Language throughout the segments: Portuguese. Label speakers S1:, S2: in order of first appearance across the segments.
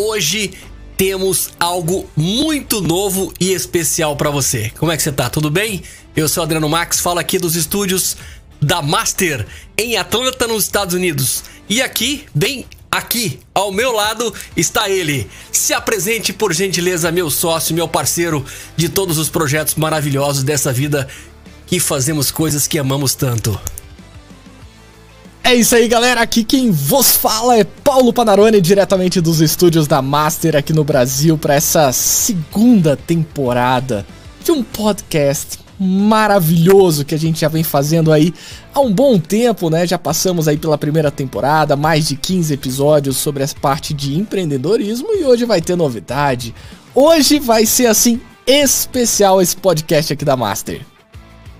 S1: Hoje temos algo muito novo e especial para você. Como é que você tá? Tudo bem? Eu sou Adriano Max, falo aqui dos estúdios da Master em Atlanta, nos Estados Unidos. E aqui, bem aqui ao meu lado, está ele. Se apresente por gentileza, meu sócio, meu parceiro de todos os projetos maravilhosos dessa vida que fazemos coisas que amamos tanto.
S2: É isso aí, galera. Aqui quem vos fala é Paulo Panarone, diretamente dos estúdios da Master aqui no Brasil, para essa segunda temporada de um podcast maravilhoso que a gente já vem fazendo aí há um bom tempo, né? Já passamos aí pela primeira temporada, mais de 15 episódios sobre essa parte de empreendedorismo e hoje vai ter novidade. Hoje vai ser assim especial esse podcast aqui da Master.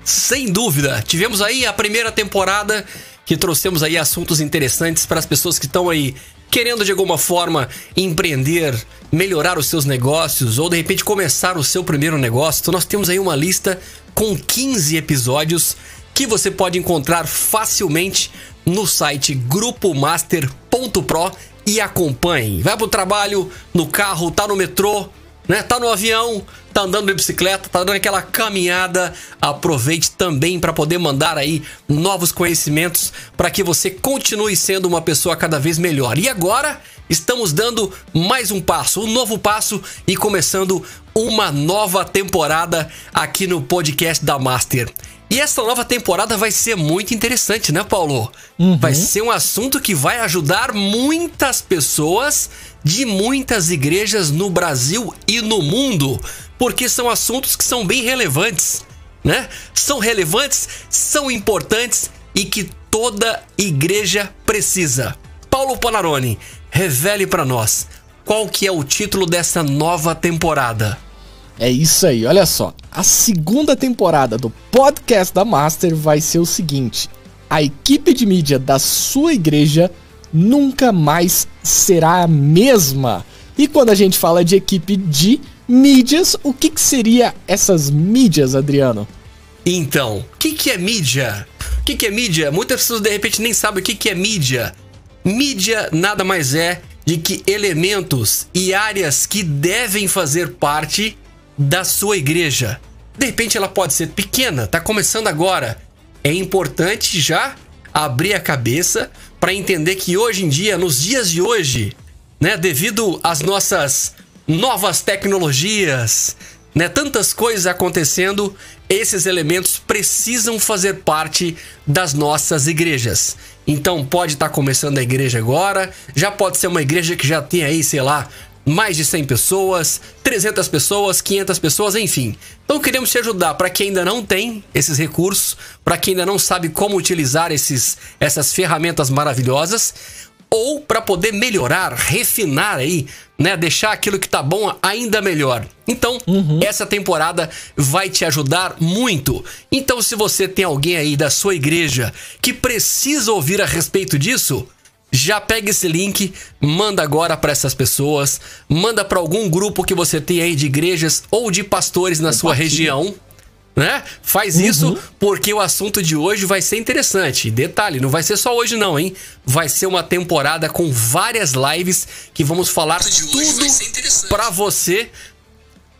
S1: Sem dúvida, tivemos aí a primeira temporada que trouxemos aí assuntos interessantes para as pessoas que estão aí querendo de alguma forma empreender, melhorar os seus negócios ou de repente começar o seu primeiro negócio. Então nós temos aí uma lista com 15 episódios que você pode encontrar facilmente no site grupomaster.pro e acompanhe. Vai pro trabalho, no carro, tá no metrô, né? Tá no avião, tá andando de bicicleta, tá dando aquela caminhada, aproveite também para poder mandar aí novos conhecimentos para que você continue sendo uma pessoa cada vez melhor. E agora estamos dando mais um passo, um novo passo e começando uma nova temporada aqui no podcast da Master. E essa nova temporada vai ser muito interessante, né, Paulo? Uhum. Vai ser um assunto que vai ajudar muitas pessoas de muitas igrejas no Brasil e no mundo, porque são assuntos que são bem relevantes, né? São relevantes, são importantes e que toda igreja precisa. Paulo Panarone, revele para nós qual que é o título dessa nova temporada.
S2: É isso aí, olha só. A segunda temporada do podcast da Master vai ser o seguinte: a equipe de mídia da sua igreja nunca mais será a mesma. E quando a gente fala de equipe de mídias, o que, que seria essas mídias, Adriano?
S1: Então, o que, que é mídia? O que, que é mídia? Muitas pessoas de repente nem sabem o que, que é mídia. Mídia nada mais é de que elementos e áreas que devem fazer parte da sua igreja. De repente ela pode ser pequena, está começando agora. É importante já abrir a cabeça para entender que hoje em dia, nos dias de hoje, né, devido às nossas novas tecnologias, né, tantas coisas acontecendo, esses elementos precisam fazer parte das nossas igrejas. Então pode estar tá começando a igreja agora, já pode ser uma igreja que já tem aí, sei lá, mais de 100 pessoas, 300 pessoas, 500 pessoas, enfim. Então queremos te ajudar para quem ainda não tem esses recursos, para quem ainda não sabe como utilizar esses, essas ferramentas maravilhosas, ou para poder melhorar, refinar aí, né, deixar aquilo que tá bom ainda melhor. Então, uhum. essa temporada vai te ajudar muito. Então, se você tem alguém aí da sua igreja que precisa ouvir a respeito disso, já pega esse link, manda agora para essas pessoas, manda para algum grupo que você tem aí de igrejas ou de pastores na sua região, né? Faz uhum. isso porque o assunto de hoje vai ser interessante. Detalhe, não vai ser só hoje não, hein? Vai ser uma temporada com várias lives que vamos falar tudo para você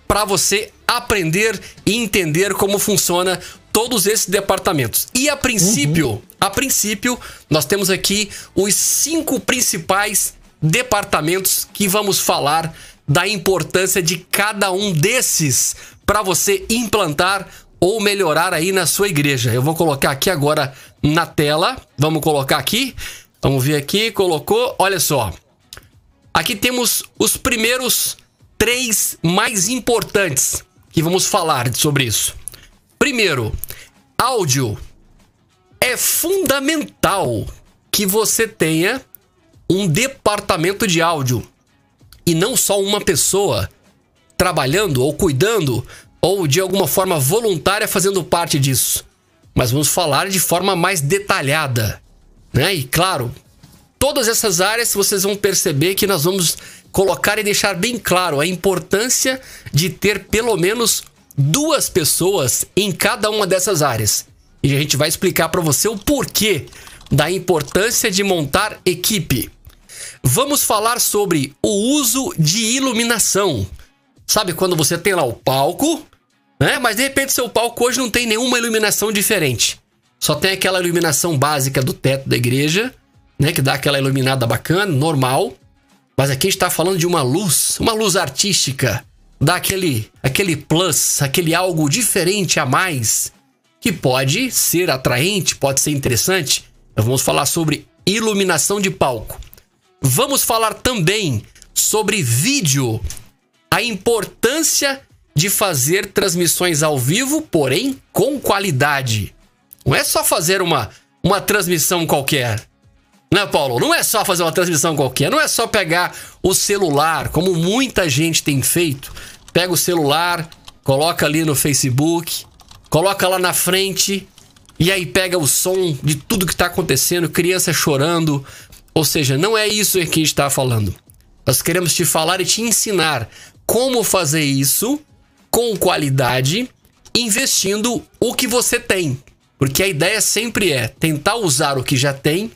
S1: para você aprender e entender como funciona todos esses departamentos. E a princípio, uhum. a princípio, nós temos aqui os cinco principais departamentos que vamos falar da importância de cada um desses para você implantar ou melhorar aí na sua igreja. Eu vou colocar aqui agora na tela. Vamos colocar aqui. Vamos ver aqui, colocou. Olha só. Aqui temos os primeiros três mais importantes que vamos falar sobre isso. Primeiro, áudio. É fundamental que você tenha um departamento de áudio e não só uma pessoa trabalhando ou cuidando ou de alguma forma voluntária fazendo parte disso. Mas vamos falar de forma mais detalhada, né? E claro, todas essas áreas vocês vão perceber que nós vamos colocar e deixar bem claro a importância de ter pelo menos duas pessoas em cada uma dessas áreas. E a gente vai explicar para você o porquê da importância de montar equipe. vamos falar sobre o uso de iluminação. Sabe quando você tem lá o palco, né? Mas de repente seu palco hoje não tem nenhuma iluminação diferente. Só tem aquela iluminação básica do teto da igreja, né? Que dá aquela iluminada bacana, normal. Mas aqui a gente tá falando de uma luz, uma luz artística. Dá aquele, aquele plus, aquele algo diferente a mais. Que pode ser atraente, pode ser interessante. Nós vamos falar sobre iluminação de palco. Vamos falar também sobre vídeo. A importância de fazer transmissões ao vivo, porém com qualidade. Não é só fazer uma, uma transmissão qualquer. Né, Paulo? Não é só fazer uma transmissão qualquer. Não é só pegar o celular, como muita gente tem feito. Pega o celular, coloca ali no Facebook, coloca lá na frente e aí pega o som de tudo que está acontecendo, criança chorando. Ou seja, não é isso que a gente está falando. Nós queremos te falar e te ensinar como fazer isso com qualidade, investindo o que você tem. Porque a ideia sempre é tentar usar o que já tem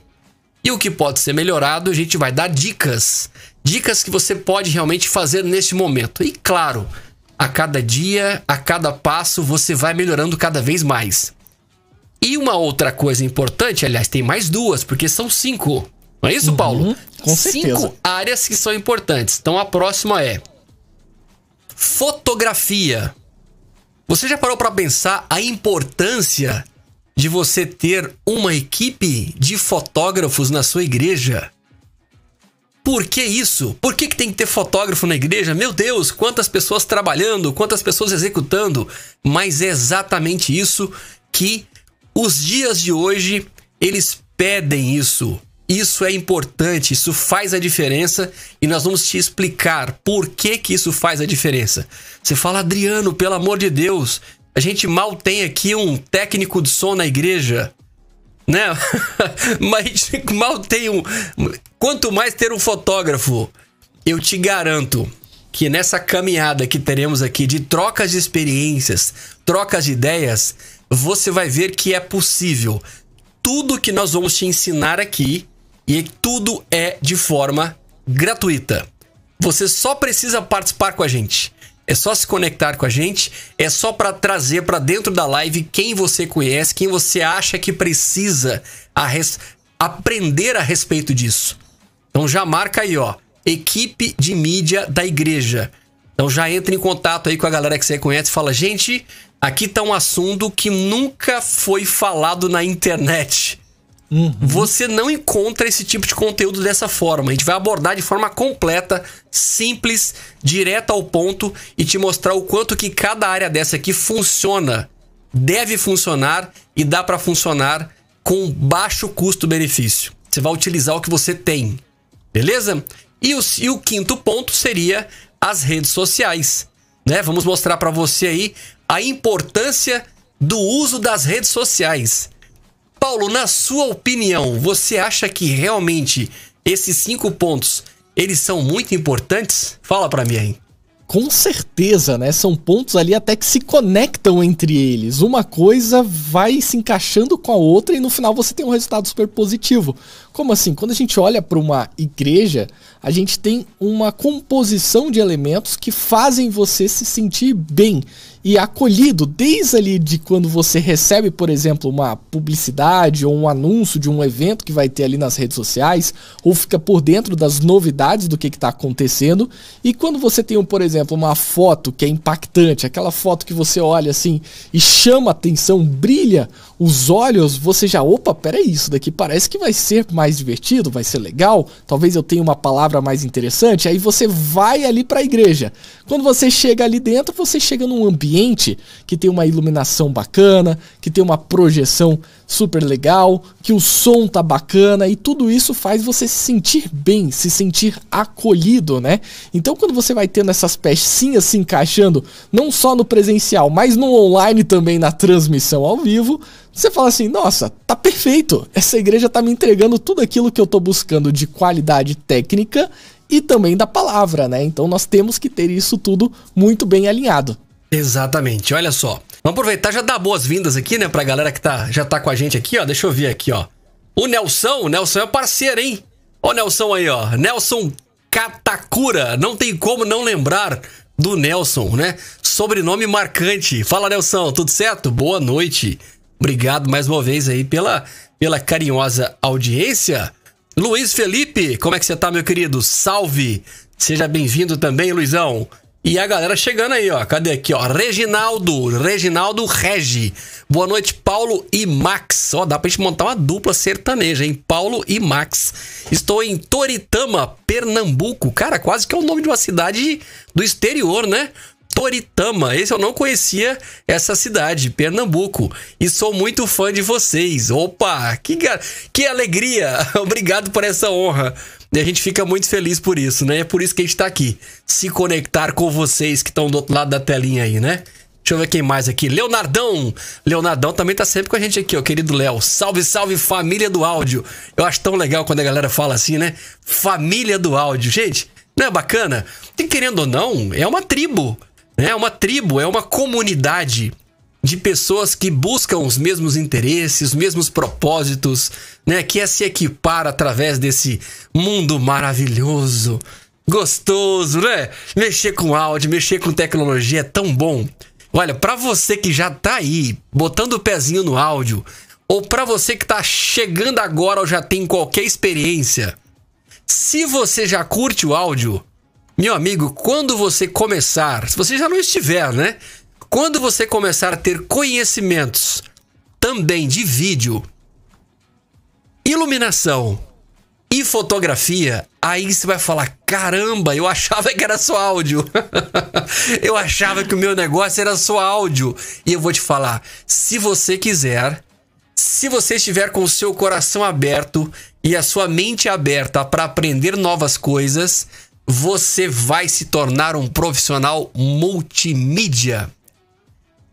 S1: e o que pode ser melhorado, a gente vai dar dicas. Dicas que você pode realmente fazer neste momento. E claro, a cada dia, a cada passo, você vai melhorando cada vez mais. E uma outra coisa importante, aliás, tem mais duas, porque são cinco. Não é isso, uhum, Paulo?
S2: Com certeza.
S1: Cinco áreas que são importantes. Então a próxima é fotografia. Você já parou para pensar a importância de você ter uma equipe de fotógrafos na sua igreja? Por que isso? Por que, que tem que ter fotógrafo na igreja? Meu Deus, quantas pessoas trabalhando, quantas pessoas executando. Mas é exatamente isso que os dias de hoje eles pedem isso. Isso é importante, isso faz a diferença e nós vamos te explicar por que que isso faz a diferença. Você fala, Adriano, pelo amor de Deus, a gente mal tem aqui um técnico de som na igreja, né? Mas mal tem um. Quanto mais ter um fotógrafo, eu te garanto que nessa caminhada que teremos aqui de trocas de experiências, trocas de ideias, você vai ver que é possível. Tudo que nós vamos te ensinar aqui e tudo é de forma gratuita. Você só precisa participar com a gente. É só se conectar com a gente, é só para trazer para dentro da live quem você conhece, quem você acha que precisa a res... aprender a respeito disso. Então já marca aí, ó, equipe de mídia da igreja. Então já entra em contato aí com a galera que você conhece e fala: "Gente, aqui tá um assunto que nunca foi falado na internet. Uhum. Você não encontra esse tipo de conteúdo dessa forma. A gente vai abordar de forma completa, simples, direta ao ponto e te mostrar o quanto que cada área dessa aqui funciona, deve funcionar e dá para funcionar com baixo custo-benefício. Você vai utilizar o que você tem, beleza? E o, e o quinto ponto seria as redes sociais, né? Vamos mostrar para você aí a importância do uso das redes sociais. Paulo, na sua opinião, você acha que realmente esses cinco pontos eles são muito importantes? Fala para mim aí.
S2: Com certeza, né? São pontos ali até que se conectam entre eles. Uma coisa vai se encaixando com a outra e no final você tem um resultado super positivo. Como assim? Quando a gente olha para uma igreja, a gente tem uma composição de elementos que fazem você se sentir bem e acolhido desde ali de quando você recebe, por exemplo, uma publicidade ou um anúncio de um evento que vai ter ali nas redes sociais, ou fica por dentro das novidades do que está acontecendo. E quando você tem, por exemplo, uma foto que é impactante, aquela foto que você olha assim e chama atenção, brilha os olhos, você já, opa, peraí, isso daqui parece que vai ser mais divertido, vai ser legal, talvez eu tenha uma palavra mais interessante. Aí você vai ali para a igreja. Quando você chega ali dentro, você chega num ambiente que tem uma iluminação bacana, que tem uma projeção super legal, que o som tá bacana e tudo isso faz você se sentir bem, se sentir acolhido, né? Então quando você vai tendo essas pecinhas se encaixando, não só no presencial, mas no online também na transmissão ao vivo, você fala assim: nossa, tá perfeito. Essa igreja tá me entregando tudo aquilo que eu tô buscando de qualidade técnica e também da palavra, né? Então nós temos que ter isso tudo muito bem alinhado.
S1: Exatamente. Olha só. Vamos aproveitar já dar boas-vindas aqui, né, pra galera que tá, já tá com a gente aqui, ó. Deixa eu ver aqui, ó. O Nelson, o Nelson é parceiro, hein? Ó, Nelson aí, ó. Nelson Katakura. Não tem como não lembrar do Nelson, né? Sobrenome marcante. Fala, Nelson, tudo certo? Boa noite. Obrigado mais uma vez aí pela, pela carinhosa audiência. Luiz Felipe, como é que você tá, meu querido? Salve! Seja bem-vindo também, Luizão. E a galera chegando aí, ó. Cadê aqui, ó? Reginaldo, Reginaldo Regi. Boa noite, Paulo e Max. Ó, dá pra gente montar uma dupla sertaneja, hein? Paulo e Max. Estou em Toritama, Pernambuco. Cara, quase que é o nome de uma cidade do exterior, né? Toritama. Esse eu não conhecia essa cidade, Pernambuco. E sou muito fã de vocês. Opa, que, que alegria! Obrigado por essa honra. E a gente fica muito feliz por isso, né? É por isso que a gente tá aqui. Se conectar com vocês que estão do outro lado da telinha aí, né? Deixa eu ver quem mais aqui. Leonardão. Leonardão também tá sempre com a gente aqui, ó, querido Léo. Salve, salve, família do áudio. Eu acho tão legal quando a galera fala assim, né? Família do áudio. Gente, não é bacana? E querendo ou não, é uma tribo. Né? É uma tribo, é uma comunidade de pessoas que buscam os mesmos interesses, os mesmos propósitos, né? Que é se equipar através desse mundo maravilhoso, gostoso, né? Mexer com áudio, mexer com tecnologia é tão bom. Olha, para você que já tá aí, botando o pezinho no áudio, ou para você que tá chegando agora ou já tem qualquer experiência, se você já curte o áudio, meu amigo, quando você começar, se você já não estiver, né? Quando você começar a ter conhecimentos também de vídeo, iluminação e fotografia, aí você vai falar: caramba, eu achava que era só áudio. eu achava que o meu negócio era só áudio. E eu vou te falar: se você quiser, se você estiver com o seu coração aberto e a sua mente aberta para aprender novas coisas, você vai se tornar um profissional multimídia.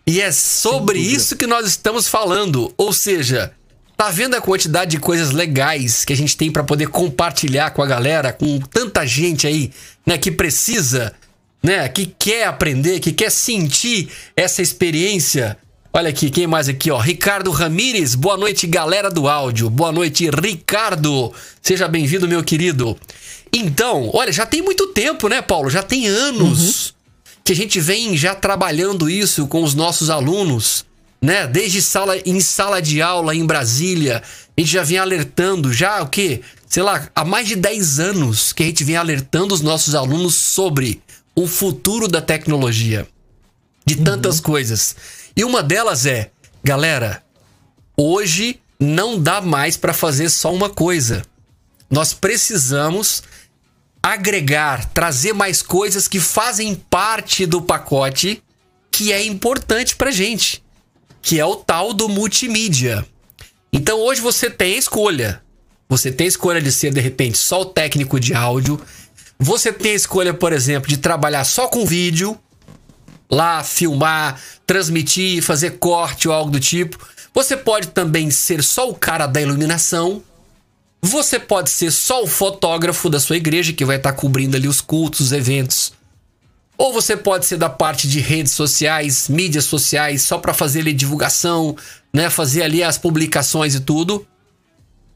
S1: E é sobre isso que nós estamos falando. Ou seja, tá vendo a quantidade de coisas legais que a gente tem para poder compartilhar com a galera, com tanta gente aí, né, que precisa, né, que quer aprender, que quer sentir essa experiência. Olha aqui, quem mais aqui, ó? Ricardo Ramires. Boa noite, galera do áudio. Boa noite, Ricardo. Seja bem-vindo, meu querido. Então, olha, já tem muito tempo, né, Paulo? Já tem anos. Uhum que a gente vem já trabalhando isso com os nossos alunos, né? Desde sala em sala de aula em Brasília, a gente já vem alertando já o que, sei lá, há mais de 10 anos que a gente vem alertando os nossos alunos sobre o futuro da tecnologia, de uhum. tantas uhum. coisas. E uma delas é, galera, hoje não dá mais para fazer só uma coisa. Nós precisamos agregar, trazer mais coisas que fazem parte do pacote que é importante pra gente, que é o tal do multimídia. Então hoje você tem escolha. Você tem escolha de ser de repente só o técnico de áudio. Você tem escolha, por exemplo, de trabalhar só com vídeo, lá filmar, transmitir, fazer corte ou algo do tipo. Você pode também ser só o cara da iluminação. Você pode ser só o fotógrafo da sua igreja que vai estar tá cobrindo ali os cultos, os eventos. Ou você pode ser da parte de redes sociais, mídias sociais, só para fazer ali divulgação, né, fazer ali as publicações e tudo.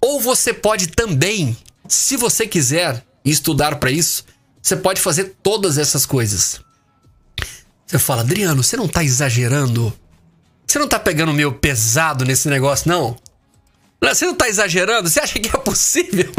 S1: Ou você pode também, se você quiser estudar para isso, você pode fazer todas essas coisas. Você fala, Adriano, você não tá exagerando? Você não tá pegando meio pesado nesse negócio, não? Você não tá exagerando? Você acha que é possível?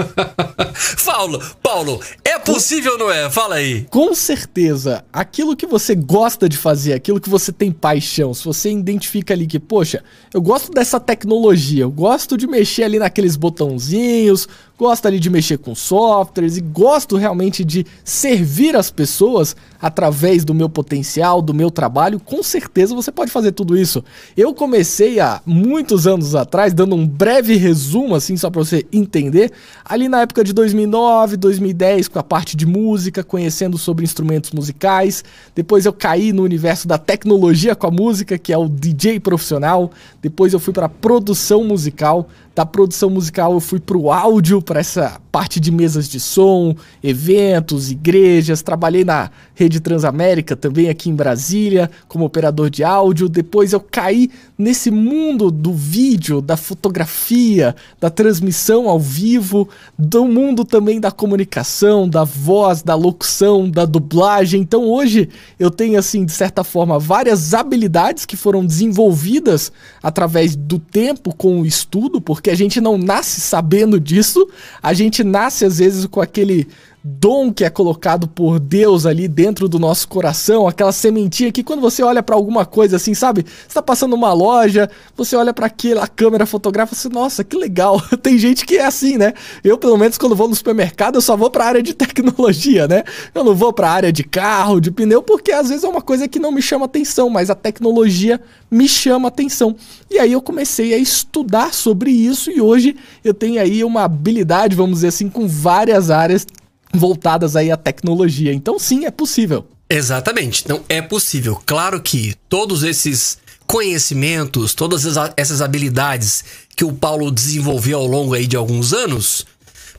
S1: Paulo, Paulo, é possível ou não é? Fala aí.
S2: Com certeza. Aquilo que você gosta de fazer, aquilo que você tem paixão, se você identifica ali que, poxa, eu gosto dessa tecnologia, eu gosto de mexer ali naqueles botãozinhos, gosto ali de mexer com softwares e gosto realmente de servir as pessoas através do meu potencial, do meu trabalho, com certeza você pode fazer tudo isso. Eu comecei há muitos anos atrás, dando um breve resumo assim só para você entender, ali na época de 2009, 2010, com a parte de música, conhecendo sobre instrumentos musicais. Depois eu caí no universo da tecnologia com a música, que é o DJ profissional. Depois eu fui para produção musical Da produção musical eu fui pro áudio, para essa parte de mesas de som, eventos, igrejas. Trabalhei na Rede Transamérica também aqui em Brasília como operador de áudio. Depois eu caí nesse mundo do vídeo, da fotografia, da transmissão ao vivo, do mundo também da comunicação, da voz, da locução, da dublagem. Então hoje eu tenho assim, de certa forma, várias habilidades que foram desenvolvidas através do tempo com o estudo, porque a gente não nasce sabendo disso, a gente nasce às vezes com aquele dom que é colocado por Deus ali dentro do nosso coração, aquela sementinha que quando você olha para alguma coisa assim, sabe? Você tá passando uma loja, você olha para aquela câmera fotografa, você, nossa, que legal. Tem gente que é assim, né? Eu, pelo menos, quando vou no supermercado, eu só vou para área de tecnologia, né? Eu não vou para área de carro, de pneu, porque às vezes é uma coisa que não me chama atenção, mas a tecnologia me chama atenção. E aí eu comecei a estudar sobre isso e hoje eu tenho aí uma habilidade, vamos dizer assim, com várias áreas voltadas aí à tecnologia. Então sim, é possível.
S1: Exatamente. Então é possível. Claro que todos esses conhecimentos, todas essas habilidades que o Paulo desenvolveu ao longo aí de alguns anos,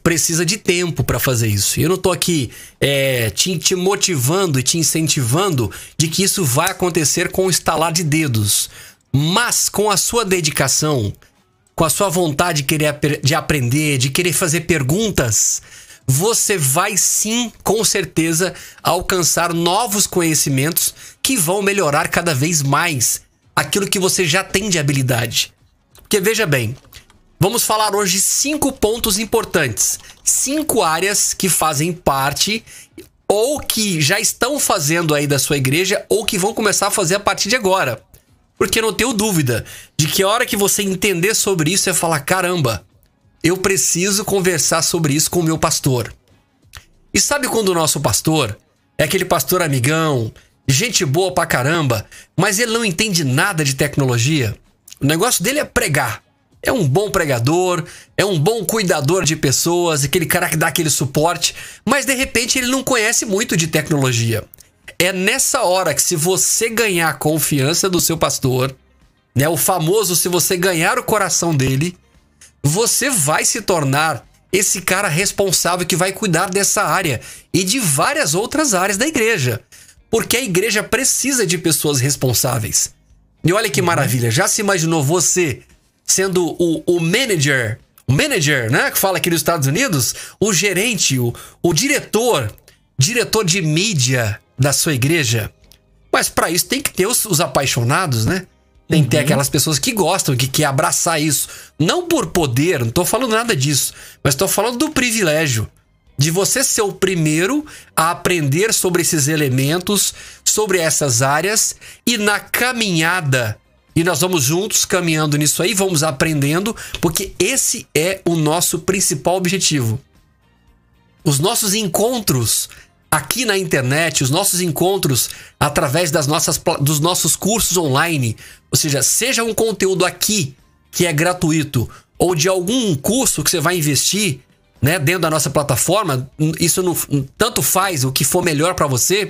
S1: precisa de tempo para fazer isso. Eu não tô aqui é, te, te, motivando e te incentivando de que isso vai acontecer com o estalar de dedos. Mas com a sua dedicação, com a sua vontade de querer de aprender, de querer fazer perguntas, você vai sim, com certeza, alcançar novos conhecimentos que vão melhorar cada vez mais aquilo que você já tem de habilidade. Porque veja bem, vamos falar hoje cinco pontos importantes, cinco áreas que fazem parte ou que já estão fazendo aí da sua igreja ou que vão começar a fazer a partir de agora. Porque não tenho dúvida de que a hora que você entender sobre isso, vai falar: caramba, eu preciso conversar sobre isso com o meu pastor. E sabe quando o nosso pastor é aquele pastor amigão, gente boa pra caramba, mas ele não entende nada de tecnologia? O negócio dele é pregar. É um bom pregador, é um bom cuidador de pessoas, aquele cara que dá aquele suporte, mas de repente ele não conhece muito de tecnologia. É nessa hora que, se você ganhar a confiança do seu pastor, né, o famoso se você ganhar o coração dele, você vai se tornar esse cara responsável que vai cuidar dessa área e de várias outras áreas da igreja. Porque a igreja precisa de pessoas responsáveis. E olha que uhum. maravilha, já se imaginou você sendo o, o manager, o manager, né, que fala aqui nos Estados Unidos, o gerente, o, o diretor, diretor de mídia da sua igreja? Mas para isso tem que ter os, os apaixonados, né? Tem que ter uhum. aquelas pessoas que gostam, que quer abraçar isso. Não por poder, não tô falando nada disso. Mas tô falando do privilégio. De você ser o primeiro a aprender sobre esses elementos, sobre essas áreas. E na caminhada, e nós vamos juntos caminhando nisso aí, vamos aprendendo, porque esse é o nosso principal objetivo. Os nossos encontros aqui na internet, os nossos encontros através das nossas, dos nossos cursos online, ou seja, seja um conteúdo aqui que é gratuito ou de algum curso que você vai investir, né, dentro da nossa plataforma, isso não tanto faz o que for melhor para você,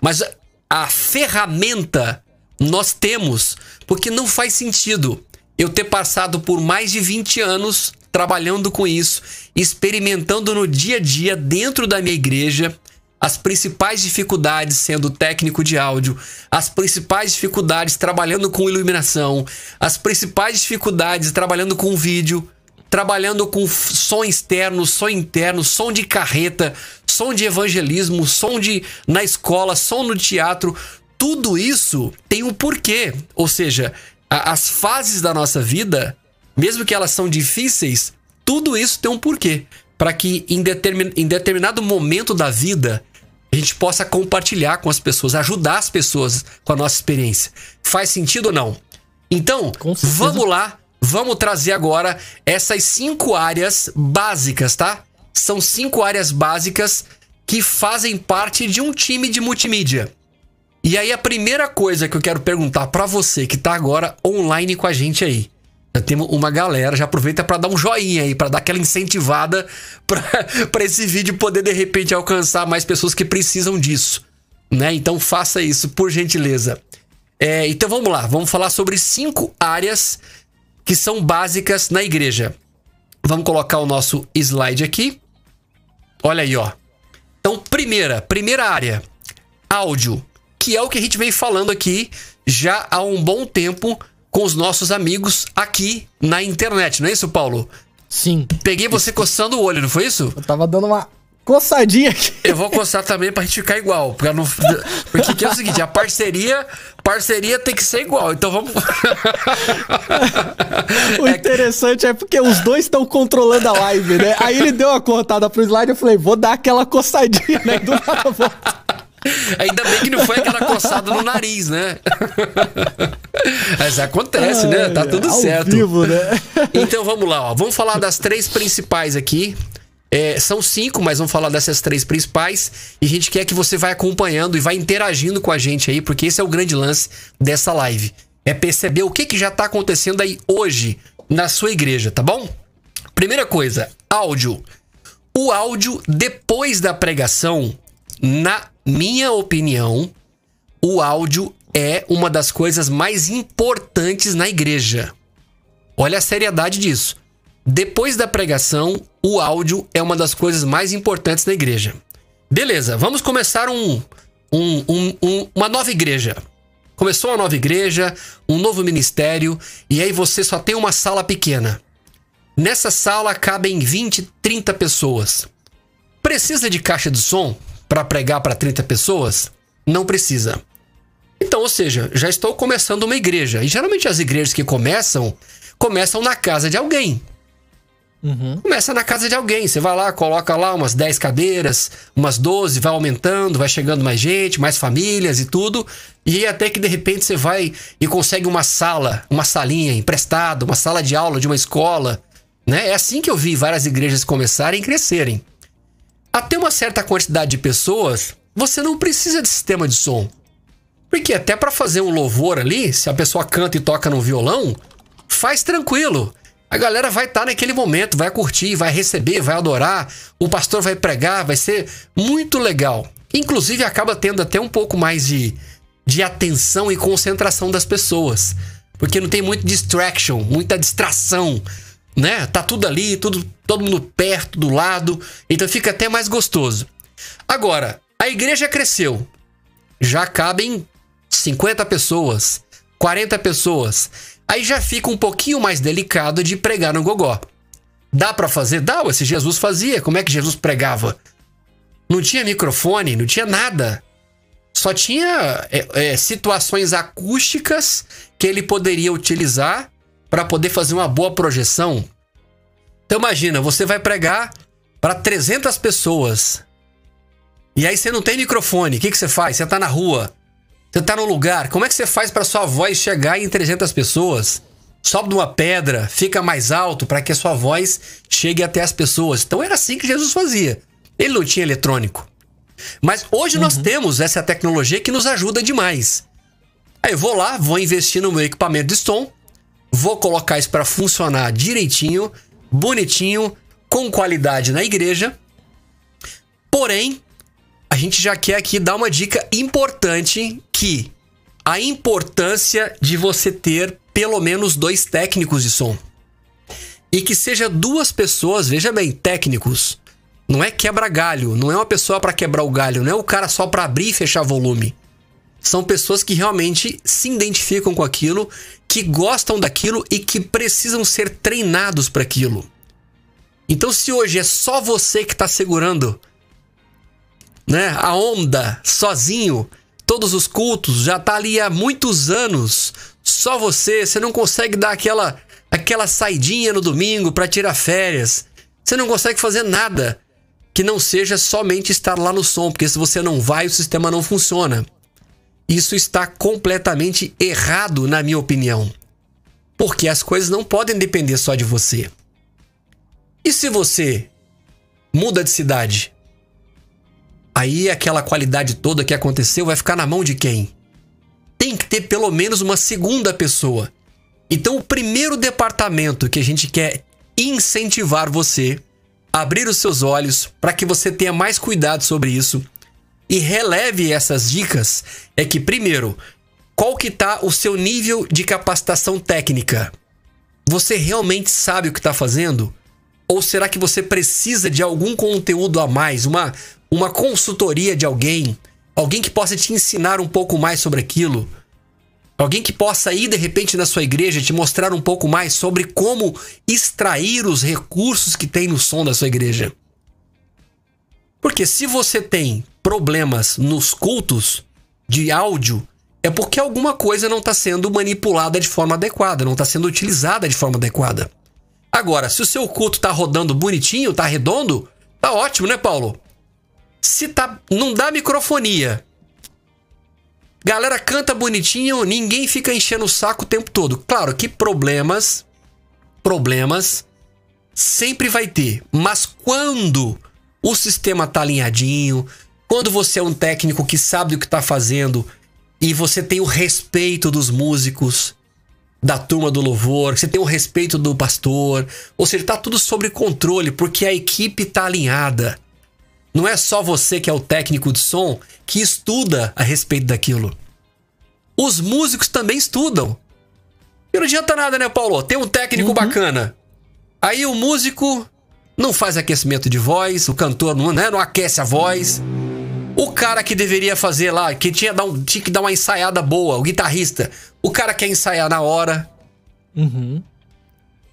S1: mas a ferramenta nós temos, porque não faz sentido eu ter passado por mais de 20 anos trabalhando com isso, experimentando no dia a dia dentro da minha igreja, as principais dificuldades sendo técnico de áudio, as principais dificuldades trabalhando com iluminação, as principais dificuldades trabalhando com vídeo, trabalhando com som externo, som interno, som de carreta, som de evangelismo, som de na escola, som no teatro, tudo isso tem um porquê. Ou seja, a, as fases da nossa vida, mesmo que elas são difíceis, tudo isso tem um porquê para que em, determin, em determinado momento da vida a gente possa compartilhar com as pessoas, ajudar as pessoas com a nossa experiência. Faz sentido ou não? Então, vamos lá, vamos trazer agora essas cinco áreas básicas, tá? São cinco áreas básicas que fazem parte de um time de multimídia. E aí a primeira coisa que eu quero perguntar para você que tá agora online com a gente aí. Já temos uma galera, já aproveita para dar um joinha aí, para dar aquela incentivada para esse vídeo poder de repente alcançar mais pessoas que precisam disso, né? Então faça isso, por gentileza. É, então vamos lá, vamos falar sobre cinco áreas que são básicas na igreja. Vamos colocar o nosso slide aqui. Olha aí, ó. Então, primeira, primeira área, áudio, que é o que a gente vem falando aqui já há um bom tempo com os nossos amigos aqui na internet, não é isso, Paulo?
S2: Sim.
S1: Peguei você coçando o olho, não foi isso?
S2: Eu tava dando uma coçadinha aqui.
S1: Eu vou coçar também pra gente ficar igual. Pra não... Porque que é o seguinte, a parceria, parceria tem que ser igual. Então vamos.
S2: o interessante é porque os dois estão controlando a live, né? Aí ele deu uma cortada pro slide, eu falei, vou dar aquela coçadinha, né? Do nada
S1: Ainda bem que não foi aquela coçada no nariz, né? Mas acontece, né? Tá tudo certo.
S2: Vivo, né?
S1: Então vamos lá, ó. Vamos falar das três principais aqui. É, são cinco, mas vamos falar dessas três principais. E a gente quer que você vá acompanhando e vá interagindo com a gente aí, porque esse é o grande lance dessa live. É perceber o que, que já está acontecendo aí hoje na sua igreja, tá bom? Primeira coisa, áudio. O áudio depois da pregação, na minha opinião, o áudio é uma das coisas mais importantes na igreja. Olha a seriedade disso. Depois da pregação, o áudio é uma das coisas mais importantes na igreja. Beleza, vamos começar um, um, um, uma nova igreja. Começou uma nova igreja, um novo ministério, e aí você só tem uma sala pequena. Nessa sala cabem 20, 30 pessoas. Precisa de caixa de som para pregar para 30 pessoas? Não precisa. Então, ou seja, já estou começando uma igreja. E geralmente as igrejas que começam, começam na casa de alguém. Uhum. Começa na casa de alguém. Você vai lá, coloca lá umas 10 cadeiras, umas 12, vai aumentando, vai chegando mais gente, mais famílias e tudo. E até que de repente você vai e consegue uma sala, uma salinha emprestada, uma sala de aula de uma escola. Né? É assim que eu vi várias igrejas começarem e crescerem. Até uma certa quantidade de pessoas, você não precisa de sistema de som. Porque até para fazer um louvor ali, se a pessoa canta e toca no violão, faz tranquilo. A galera vai estar tá naquele momento, vai curtir, vai receber, vai adorar. O pastor vai pregar, vai ser muito legal. Inclusive acaba tendo até um pouco mais de, de atenção e concentração das pessoas. Porque não tem muito distraction, muita distração, né? Tá tudo ali, tudo, todo mundo perto, do lado, então fica até mais gostoso. Agora, a igreja cresceu. Já cabem 50 pessoas, 40 pessoas. Aí já fica um pouquinho mais delicado de pregar no gogó. Dá para fazer? Dá, se Jesus fazia. Como é que Jesus pregava? Não tinha microfone, não tinha nada. Só tinha é, é, situações acústicas que ele poderia utilizar para poder fazer uma boa projeção. Então imagina, você vai pregar para 300 pessoas. E aí você não tem microfone. O que, que você faz? Você tá na rua. Você tá num lugar, como é que você faz para sua voz chegar em 300 pessoas? Sobe de uma pedra, fica mais alto para que a sua voz chegue até as pessoas. Então era assim que Jesus fazia. Ele não tinha eletrônico. Mas hoje uhum. nós temos essa tecnologia que nos ajuda demais. Aí eu vou lá, vou investir no meu equipamento de som, vou colocar isso para funcionar direitinho, bonitinho, com qualidade na igreja. Porém, a gente já quer aqui dar uma dica importante que a importância de você ter pelo menos dois técnicos de som. E que seja duas pessoas, veja bem, técnicos. Não é quebra galho, não é uma pessoa para quebrar o galho, não é o cara só para abrir e fechar volume. São pessoas que realmente se identificam com aquilo, que gostam daquilo e que precisam ser treinados para aquilo. Então, se hoje é só você que está segurando né, a onda sozinho, todos os cultos, já tá ali há muitos anos, só você, você não consegue dar aquela aquela saidinha no domingo para tirar férias. Você não consegue fazer nada que não seja somente estar lá no som, porque se você não vai, o sistema não funciona. Isso está completamente errado, na minha opinião. Porque as coisas não podem depender só de você. E se você muda de cidade? Aí aquela qualidade toda que aconteceu vai ficar na mão de quem? Tem que ter pelo menos uma segunda pessoa. Então, o primeiro departamento que a gente quer incentivar você a abrir os seus olhos para que você tenha mais cuidado sobre isso e releve essas dicas é que primeiro, qual que tá o seu nível de capacitação técnica? Você realmente sabe o que está fazendo? Ou será que você precisa de algum conteúdo a mais, uma, uma consultoria de alguém, alguém que possa te ensinar um pouco mais sobre aquilo? Alguém que possa ir de repente na sua igreja te mostrar um pouco mais sobre como extrair os recursos que tem no som da sua igreja. Porque se você tem problemas nos cultos de áudio, é porque alguma coisa não está sendo manipulada de forma adequada, não está sendo utilizada de forma adequada. Agora, se o seu culto está rodando bonitinho, está redondo, tá ótimo, né, Paulo? Se tá, não dá microfonia, galera canta bonitinho, ninguém fica enchendo o saco o tempo todo. Claro que problemas, problemas sempre vai ter, mas quando o sistema tá alinhadinho, quando você é um técnico que sabe o que está fazendo e você tem o respeito dos músicos, da turma do louvor, você tem o respeito do pastor, ou seja, tá tudo sob controle porque a equipe tá alinhada. Não é só você que é o técnico de som que estuda a respeito daquilo. Os músicos também estudam. E não adianta nada, né, Paulo? Tem um técnico uhum. bacana. Aí o músico não faz aquecimento de voz, o cantor não, né, não aquece a voz. O cara que deveria fazer lá, que tinha, dar um, tinha que dar uma ensaiada boa, o guitarrista, o cara quer ensaiar na hora.
S2: Uhum.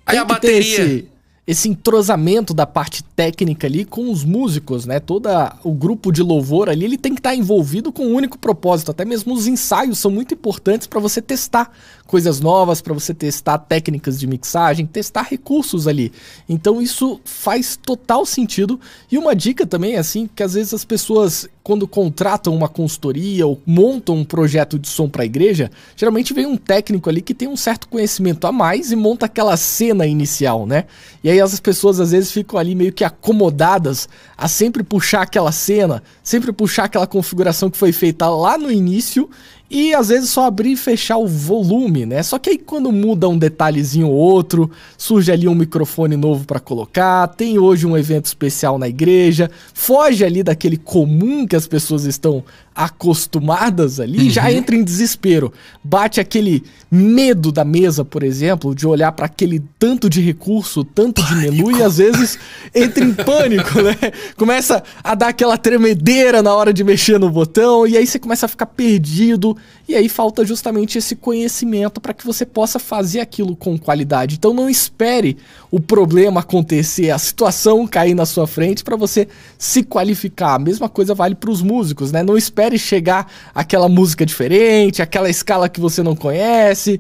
S2: Aí Tem a bateria esse entrosamento da parte técnica ali com os músicos, né? Todo o grupo de louvor ali, ele tem que estar tá envolvido com um único propósito. Até mesmo os ensaios são muito importantes para você testar coisas novas, para você testar técnicas de mixagem, testar recursos ali. Então isso faz total sentido. E uma dica também, assim, que às vezes as pessoas quando contratam uma consultoria ou montam um projeto de som para a igreja, geralmente vem um técnico ali que tem um certo conhecimento a mais e monta aquela cena inicial, né? E aí as pessoas às vezes ficam ali meio que acomodadas a sempre puxar aquela cena, sempre puxar aquela configuração que foi feita lá no início e às vezes só abrir e fechar o volume, né? Só que aí quando muda um detalhezinho ou outro, surge ali um microfone novo para colocar, tem hoje um evento especial na igreja, foge ali daquele comum que as pessoas estão acostumadas ali, uhum. já entra em desespero. Bate aquele medo da mesa, por exemplo, de olhar para aquele tanto de recurso, tanto pânico. de menu e às vezes entra em pânico, né? Começa a dar aquela tremedeira na hora de mexer no botão e aí você começa a ficar perdido e aí falta justamente esse conhecimento para que você possa fazer aquilo com qualidade. Então não espere o problema acontecer, a situação cair na sua frente para você se qualificar. A mesma coisa vale para os músicos, né? Não espere chegar aquela música diferente, aquela escala que você não conhece,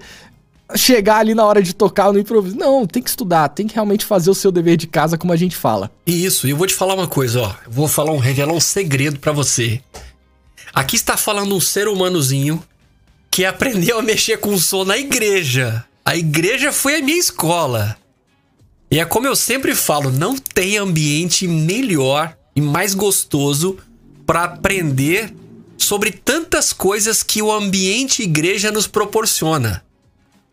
S2: chegar ali na hora de tocar no improviso. Não, tem que estudar, tem que realmente fazer o seu dever de casa, como a gente fala.
S1: Isso, e eu vou te falar uma coisa, ó. Eu vou falar um revelar um segredo para você. Aqui está falando um ser humanozinho que aprendeu a mexer com o som na igreja. A igreja foi a minha escola. E é como eu sempre falo, não tem ambiente melhor e mais gostoso para aprender sobre tantas coisas que o ambiente igreja nos proporciona.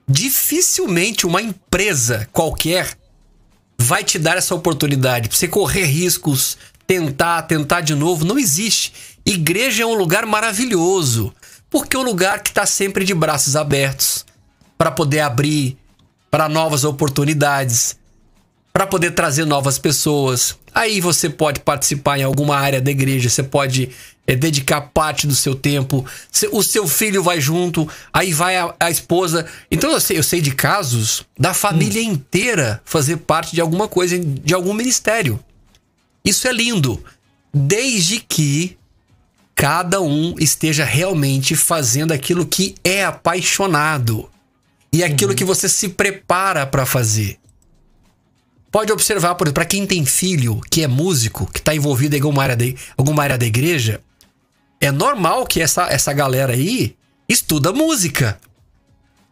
S1: Dificilmente uma empresa qualquer vai te dar essa oportunidade para você correr riscos, tentar, tentar de novo. Não existe. Igreja é um lugar maravilhoso, porque é um lugar que está sempre de braços abertos para poder abrir para novas oportunidades, para poder trazer novas pessoas. Aí você pode participar em alguma área da igreja, você pode é, dedicar parte do seu tempo, o seu filho vai junto, aí vai a, a esposa. Então eu sei, eu sei de casos da família hum. inteira fazer parte de alguma coisa, de algum ministério. Isso é lindo, desde que cada um esteja realmente fazendo aquilo que é apaixonado e aquilo uhum. que você se prepara para fazer. Pode observar, por exemplo, para quem tem filho que é músico, que está envolvido em alguma área, de, alguma área da igreja, é normal que essa, essa galera aí estuda música.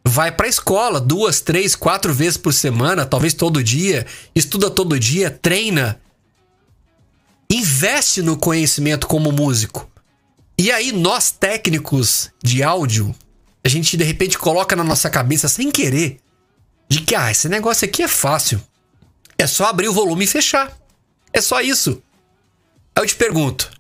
S1: Vai pra escola duas, três, quatro vezes por semana, talvez todo dia, estuda todo dia, treina. Investe no conhecimento como músico. E aí, nós técnicos de áudio, a gente de repente coloca na nossa cabeça sem querer de que, ah, esse negócio aqui é fácil. É só abrir o volume e fechar. É só isso. Aí eu te pergunto: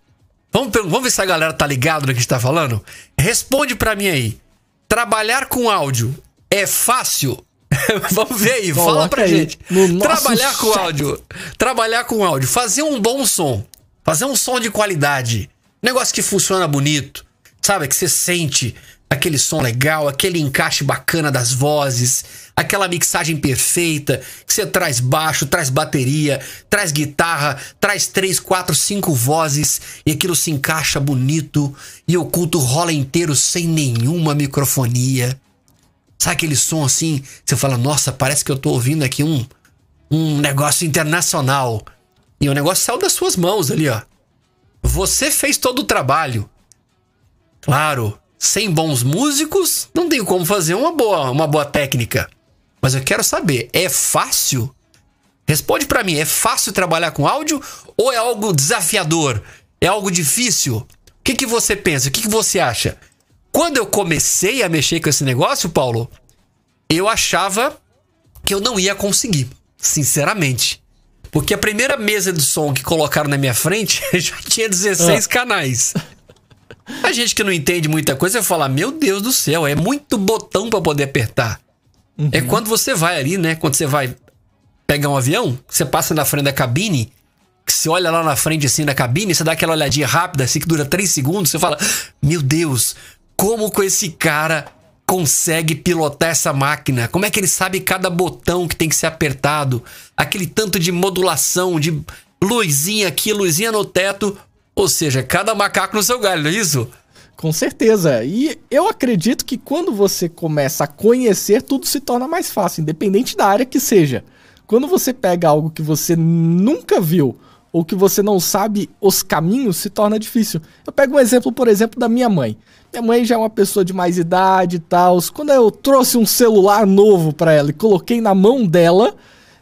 S1: vamos, vamos ver se a galera tá ligado no que a gente tá falando? Responde para mim aí. Trabalhar com áudio é fácil Vamos ver aí,
S2: Coloca
S1: fala pra
S2: aí
S1: gente.
S2: no
S1: Trabalhar com
S2: chat.
S1: áudio. Trabalhar com áudio. Fazer um bom som. Fazer um som de qualidade. Negócio que funciona bonito. Sabe? Que você sente aquele som legal, aquele encaixe bacana das vozes, aquela mixagem perfeita, que você traz baixo, traz bateria, traz guitarra, traz três, quatro, cinco vozes e aquilo se encaixa bonito e o culto rola inteiro sem nenhuma microfonia. Sabe aquele som assim? Você fala, nossa, parece que eu tô ouvindo aqui um, um negócio internacional. E o negócio saiu das suas mãos ali, ó. Você fez todo o trabalho. Claro, sem bons músicos, não tem como fazer uma boa, uma boa técnica. Mas eu quero saber, é fácil? Responde pra mim, é fácil trabalhar com áudio ou é algo desafiador? É algo difícil? O que, que você pensa? O que, que você acha? Quando eu comecei a mexer com esse negócio, Paulo, eu achava que eu não ia conseguir, sinceramente. Porque a primeira mesa de som que colocaram na minha frente já tinha 16 canais. A gente que não entende muita coisa vai falar: Meu Deus do céu, é muito botão pra poder apertar. É quando você vai ali, né? Quando você vai pegar um avião, você passa na frente da cabine, que você olha lá na frente assim da cabine, você dá aquela olhadinha rápida assim que dura 3 segundos, você fala: Meu Deus, como que esse cara consegue pilotar essa máquina? Como é que ele sabe cada botão que tem que ser apertado? Aquele tanto de modulação, de luzinha aqui, luzinha no teto. Ou seja, cada macaco no seu galho, é isso?
S2: Com certeza. E eu acredito que quando você começa a conhecer, tudo se torna mais fácil, independente da área que seja. Quando você pega algo que você nunca viu ou que você não sabe os caminhos, se torna difícil. Eu pego um exemplo, por exemplo, da minha mãe. Minha mãe já é uma pessoa de mais idade e tal. Quando eu trouxe um celular novo para ela e coloquei na mão dela,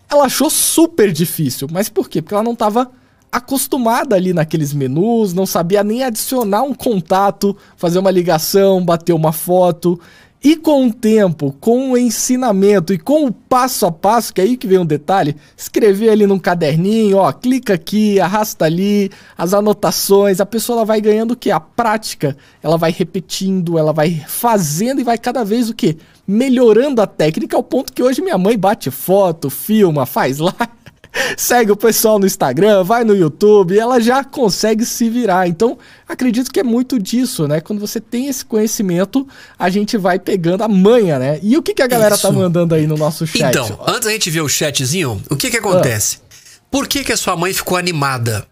S2: ela achou super difícil. Mas por quê? Porque ela não estava acostumada ali naqueles menus, não sabia nem adicionar um contato, fazer uma ligação, bater uma foto. E com o tempo, com o ensinamento e com o passo a passo, que é aí que vem um detalhe, escrever ali num caderninho, ó, clica aqui, arrasta ali, as anotações, a pessoa ela vai ganhando o que? A prática, ela vai repetindo, ela vai fazendo e vai cada vez o que? Melhorando a técnica ao ponto que hoje minha mãe bate foto, filma, faz live. Segue o pessoal no Instagram, vai no YouTube, ela já consegue se virar. Então, acredito que é muito disso, né? Quando você tem esse conhecimento, a gente vai pegando a manha, né? E o que, que a galera
S1: Isso.
S2: tá mandando aí no nosso chat?
S1: Então, antes da gente ver o chatzinho, o que que acontece? Por que que a sua mãe ficou animada?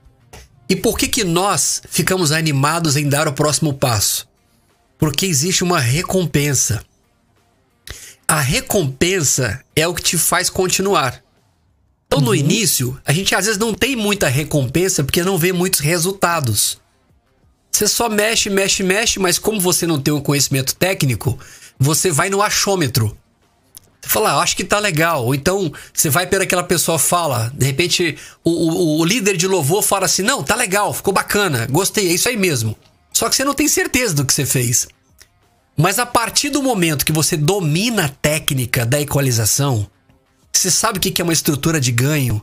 S1: E por que que nós ficamos animados em dar o próximo passo? Porque existe uma recompensa. A recompensa é o que te faz continuar. Então, no início, a gente às vezes não tem muita recompensa porque não vê muitos resultados. Você só mexe, mexe, mexe, mas como você não tem um conhecimento técnico, você vai no achômetro. Você fala, ah, acho que tá legal. Ou então você vai para aquela pessoa fala, de repente o, o, o líder de louvor fala assim: não, tá legal, ficou bacana, gostei, é isso aí mesmo. Só que você não tem certeza do que você fez. Mas a partir do momento que você domina a técnica da equalização, você sabe o que é uma estrutura de ganho,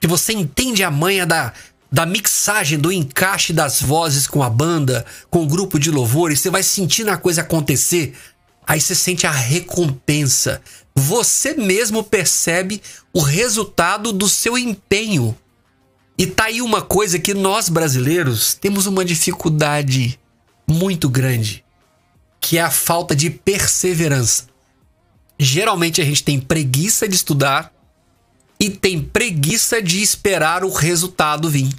S1: que você entende a manha da, da mixagem, do encaixe das vozes com a banda, com o grupo de louvor, e você vai sentindo a coisa acontecer, aí você sente a recompensa. Você mesmo percebe o resultado do seu empenho. E tá aí uma coisa que nós brasileiros temos uma dificuldade muito grande, que é a falta de perseverança. Geralmente a gente tem preguiça de estudar e tem preguiça de esperar o resultado vir.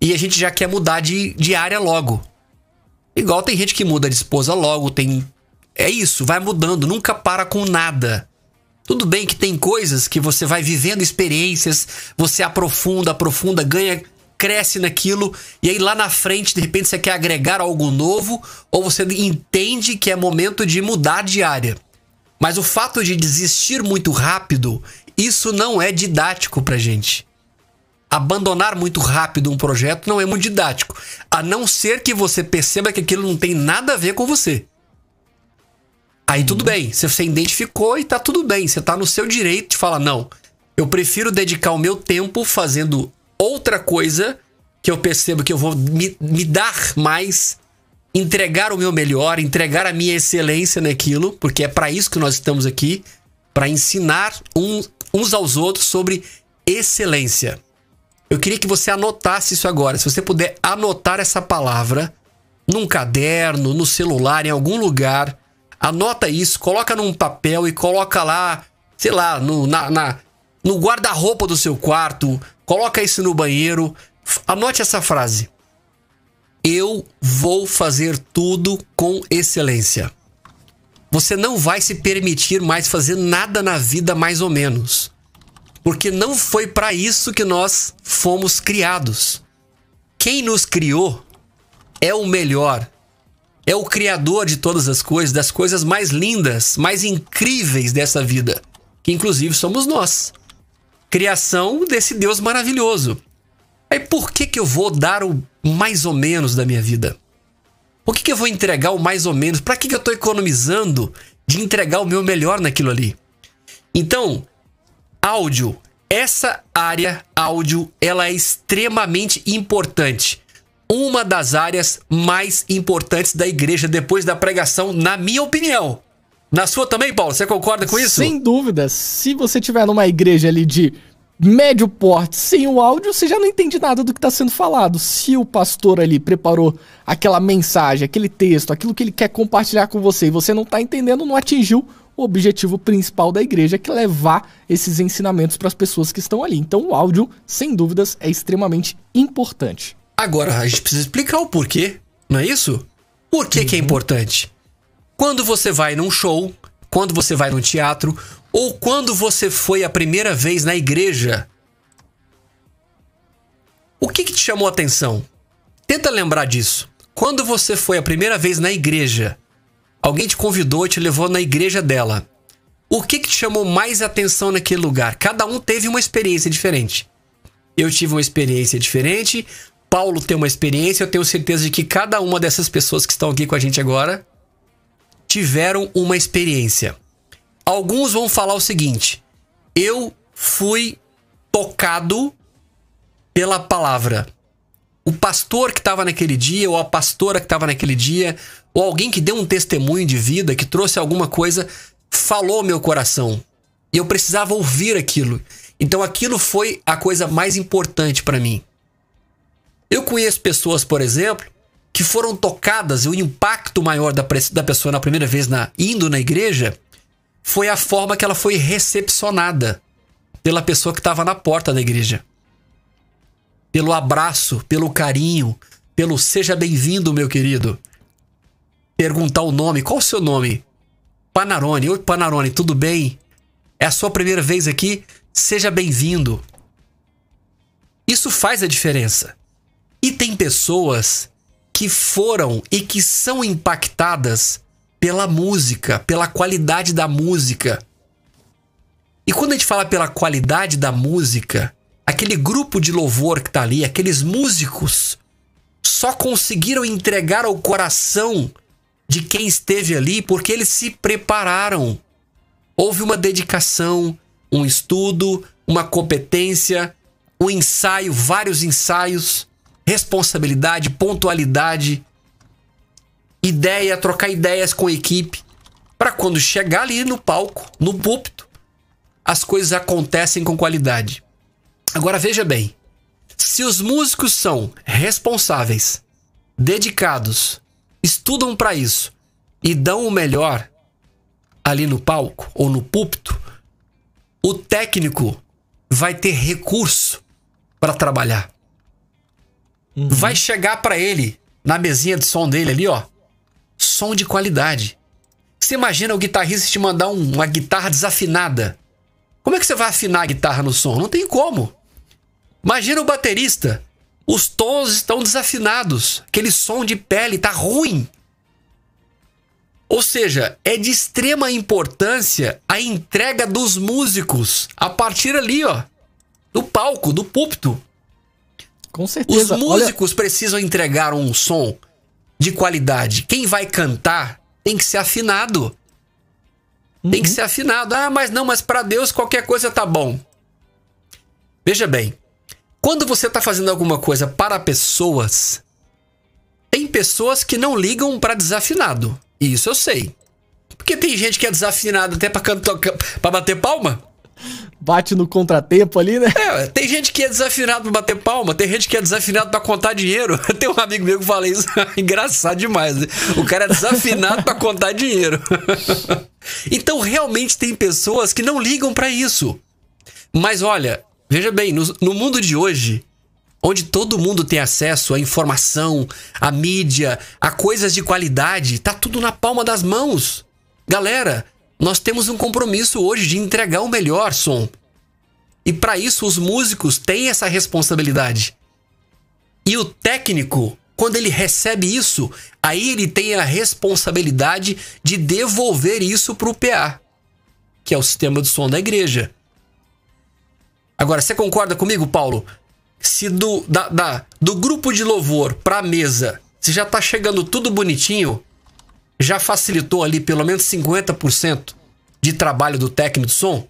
S1: E a gente já quer mudar de, de área logo. Igual tem gente que muda de esposa logo, tem. É isso, vai mudando, nunca para com nada. Tudo bem que tem coisas que você vai vivendo experiências, você aprofunda, aprofunda, ganha, cresce naquilo, e aí lá na frente, de repente, você quer agregar algo novo, ou você entende que é momento de mudar de área. Mas o fato de desistir muito rápido, isso não é didático pra gente. Abandonar muito rápido um projeto não é muito didático, a não ser que você perceba que aquilo não tem nada a ver com você. Aí tudo bem, se você identificou e tá tudo bem, você tá no seu direito de falar não. Eu prefiro dedicar o meu tempo fazendo outra coisa que eu percebo que eu vou me, me dar mais, entregar o meu melhor, entregar a minha excelência naquilo, porque é para isso que nós estamos aqui. para ensinar uns, uns aos outros sobre excelência. Eu queria que você anotasse isso agora. Se você puder anotar essa palavra num caderno, no celular, em algum lugar, anota isso, coloca num papel e coloca lá, sei lá, no, na, na no guarda-roupa do seu quarto, coloca isso no banheiro. Anote essa frase. Eu vou fazer tudo com excelência. Você não vai se permitir mais fazer nada na vida mais ou menos. Porque não foi para isso que nós fomos criados. Quem nos criou é o melhor. É o criador de todas as coisas, das coisas mais lindas, mais incríveis dessa vida, que inclusive somos nós. Criação desse Deus maravilhoso. Aí por que que eu vou dar o mais ou menos da minha vida? Por que que eu vou entregar o mais ou menos? Para que que eu estou economizando de entregar o meu melhor naquilo ali? Então, áudio. Essa área áudio, ela é extremamente importante. Uma das áreas mais importantes da igreja depois da pregação, na minha opinião. Na sua também, Paulo? Você concorda com isso?
S2: Sem dúvida. Se você tiver numa igreja ali de médio porte sem o áudio, você já não entende nada do que está sendo falado. Se o pastor ali preparou aquela mensagem, aquele texto, aquilo que ele quer compartilhar com você e você não está entendendo, não atingiu o objetivo principal da igreja, que é levar esses ensinamentos para as pessoas que estão ali. Então, o áudio, sem dúvidas, é extremamente importante.
S1: Agora, a gente precisa explicar o porquê, não é isso? Por que, uhum. que é uhum. importante? Quando você vai num show, quando você vai num teatro, ou quando você foi a primeira vez na igreja, o que, que te chamou a atenção? Tenta lembrar disso. Quando você foi a primeira vez na igreja, Alguém te convidou te levou na igreja dela. O que, que te chamou mais atenção naquele lugar? Cada um teve uma experiência diferente. Eu tive uma experiência diferente, Paulo tem uma experiência, eu tenho certeza de que cada uma dessas pessoas que estão aqui com a gente agora tiveram uma experiência. Alguns vão falar o seguinte: eu fui tocado pela palavra o pastor que estava naquele dia, ou a pastora que estava naquele dia, ou alguém que deu um testemunho de vida, que trouxe alguma coisa, falou meu coração. E eu precisava ouvir aquilo. Então aquilo foi a coisa mais importante para mim. Eu conheço pessoas, por exemplo, que foram tocadas, e o impacto maior da, da pessoa na primeira vez na, indo na igreja foi a forma que ela foi recepcionada pela pessoa que estava na porta da igreja pelo abraço, pelo carinho, pelo seja bem-vindo, meu querido. Perguntar o nome, qual o seu nome? Panarone. Oi, Panarone, tudo bem? É a sua primeira vez aqui? Seja bem-vindo. Isso faz a diferença. E tem pessoas que foram e que são impactadas pela música, pela qualidade da música. E quando a gente fala pela qualidade da música, aquele grupo de louvor que tá ali, aqueles músicos, só conseguiram entregar ao coração de quem esteve ali porque eles se prepararam. Houve uma dedicação, um estudo, uma competência, um ensaio, vários ensaios, responsabilidade, pontualidade, ideia, trocar ideias com a equipe, para quando chegar ali no palco, no púlpito, as coisas acontecem com qualidade. Agora veja bem: se os músicos são responsáveis, dedicados, estudam para isso e dão o melhor ali no palco ou no púlpito, o técnico vai ter recurso para trabalhar. Uhum. Vai chegar para ele na mesinha de som dele ali, ó, som de qualidade. Você imagina o guitarrista te mandar um, uma guitarra desafinada? Como é que você vai afinar a guitarra no som? Não tem como. Imagina o baterista. Os tons estão desafinados. Aquele som de pele tá ruim. Ou seja, é de extrema importância a entrega dos músicos a partir ali, ó, do palco, do púlpito.
S2: Com certeza.
S1: Os músicos Olha... precisam entregar um som de qualidade. Quem vai cantar tem que ser afinado. Uhum. Tem que uhum. ser afinado. Ah, mas não, mas para Deus qualquer coisa tá bom. Veja bem, quando você está fazendo alguma coisa para pessoas, tem pessoas que não ligam para desafinado. E isso eu sei. Porque tem gente que é desafinada até pra, cantar, pra bater palma.
S2: Bate no contratempo ali, né?
S1: É, tem gente que é desafinado pra bater palma, tem gente que é desafinado pra contar dinheiro. Tem um amigo meu que fala isso, engraçado demais. Né? O cara é desafinado pra contar dinheiro. então, realmente tem pessoas que não ligam para isso. Mas olha, veja bem, no, no mundo de hoje, onde todo mundo tem acesso à informação, à mídia, a coisas de qualidade, tá tudo na palma das mãos. Galera, nós temos um compromisso hoje de entregar o melhor som. E para isso os músicos têm essa responsabilidade. E o técnico, quando ele recebe isso, aí ele tem a responsabilidade de devolver isso para o PA, que é o sistema de som da igreja. Agora, você concorda comigo, Paulo? Se do, da, da do grupo de louvor para a mesa, se já tá chegando tudo bonitinho, já facilitou ali pelo menos 50% de trabalho do técnico de som.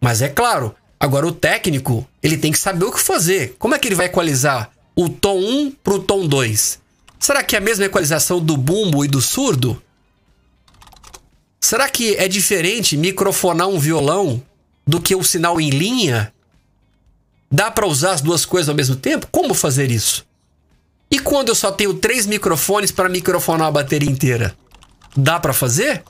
S1: Mas é claro, agora o técnico, ele tem que saber o que fazer. Como é que ele vai equalizar o tom 1 pro tom 2? Será que é a mesma equalização do bumbo e do surdo? Será que é diferente microfonar um violão do que o sinal em linha? Dá para usar as duas coisas ao mesmo tempo? Como fazer isso? E quando eu só tenho três microfones para microfonar a bateria inteira? Dá para fazer?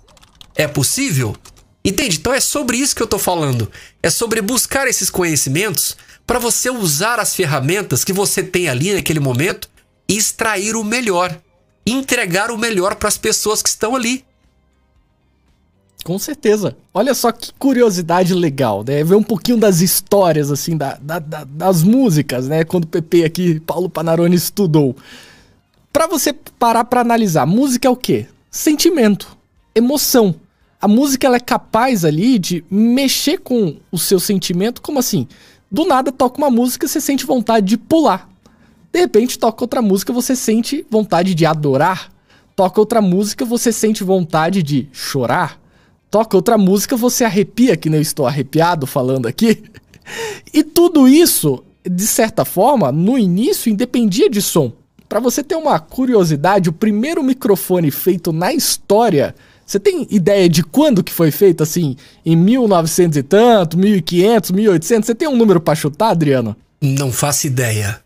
S1: É possível? Entende? Então é sobre isso que eu tô falando. É sobre buscar esses conhecimentos para você usar as ferramentas que você tem ali naquele momento e extrair o melhor, entregar o melhor para as pessoas que estão ali.
S2: Com certeza. Olha só que curiosidade legal, né? Ver um pouquinho das histórias, assim, da, da, da, das músicas, né? Quando o PP aqui, Paulo Panarone, estudou. Para você parar para analisar, música é o quê? Sentimento, emoção. A música ela é capaz ali de mexer com o seu sentimento, como assim? Do nada toca uma música, você sente vontade de pular. De repente toca outra música, você sente vontade de adorar. Toca outra música, você sente vontade de chorar. Toca outra música, você arrepia, que nem eu estou arrepiado falando aqui. E tudo isso, de certa forma, no início independia de som. Para você ter uma curiosidade, o primeiro microfone feito na história, você tem ideia de quando que foi feito assim? Em 1900 e tanto, 1500, 1800? Você tem um número para chutar, Adriano?
S1: Não faço ideia.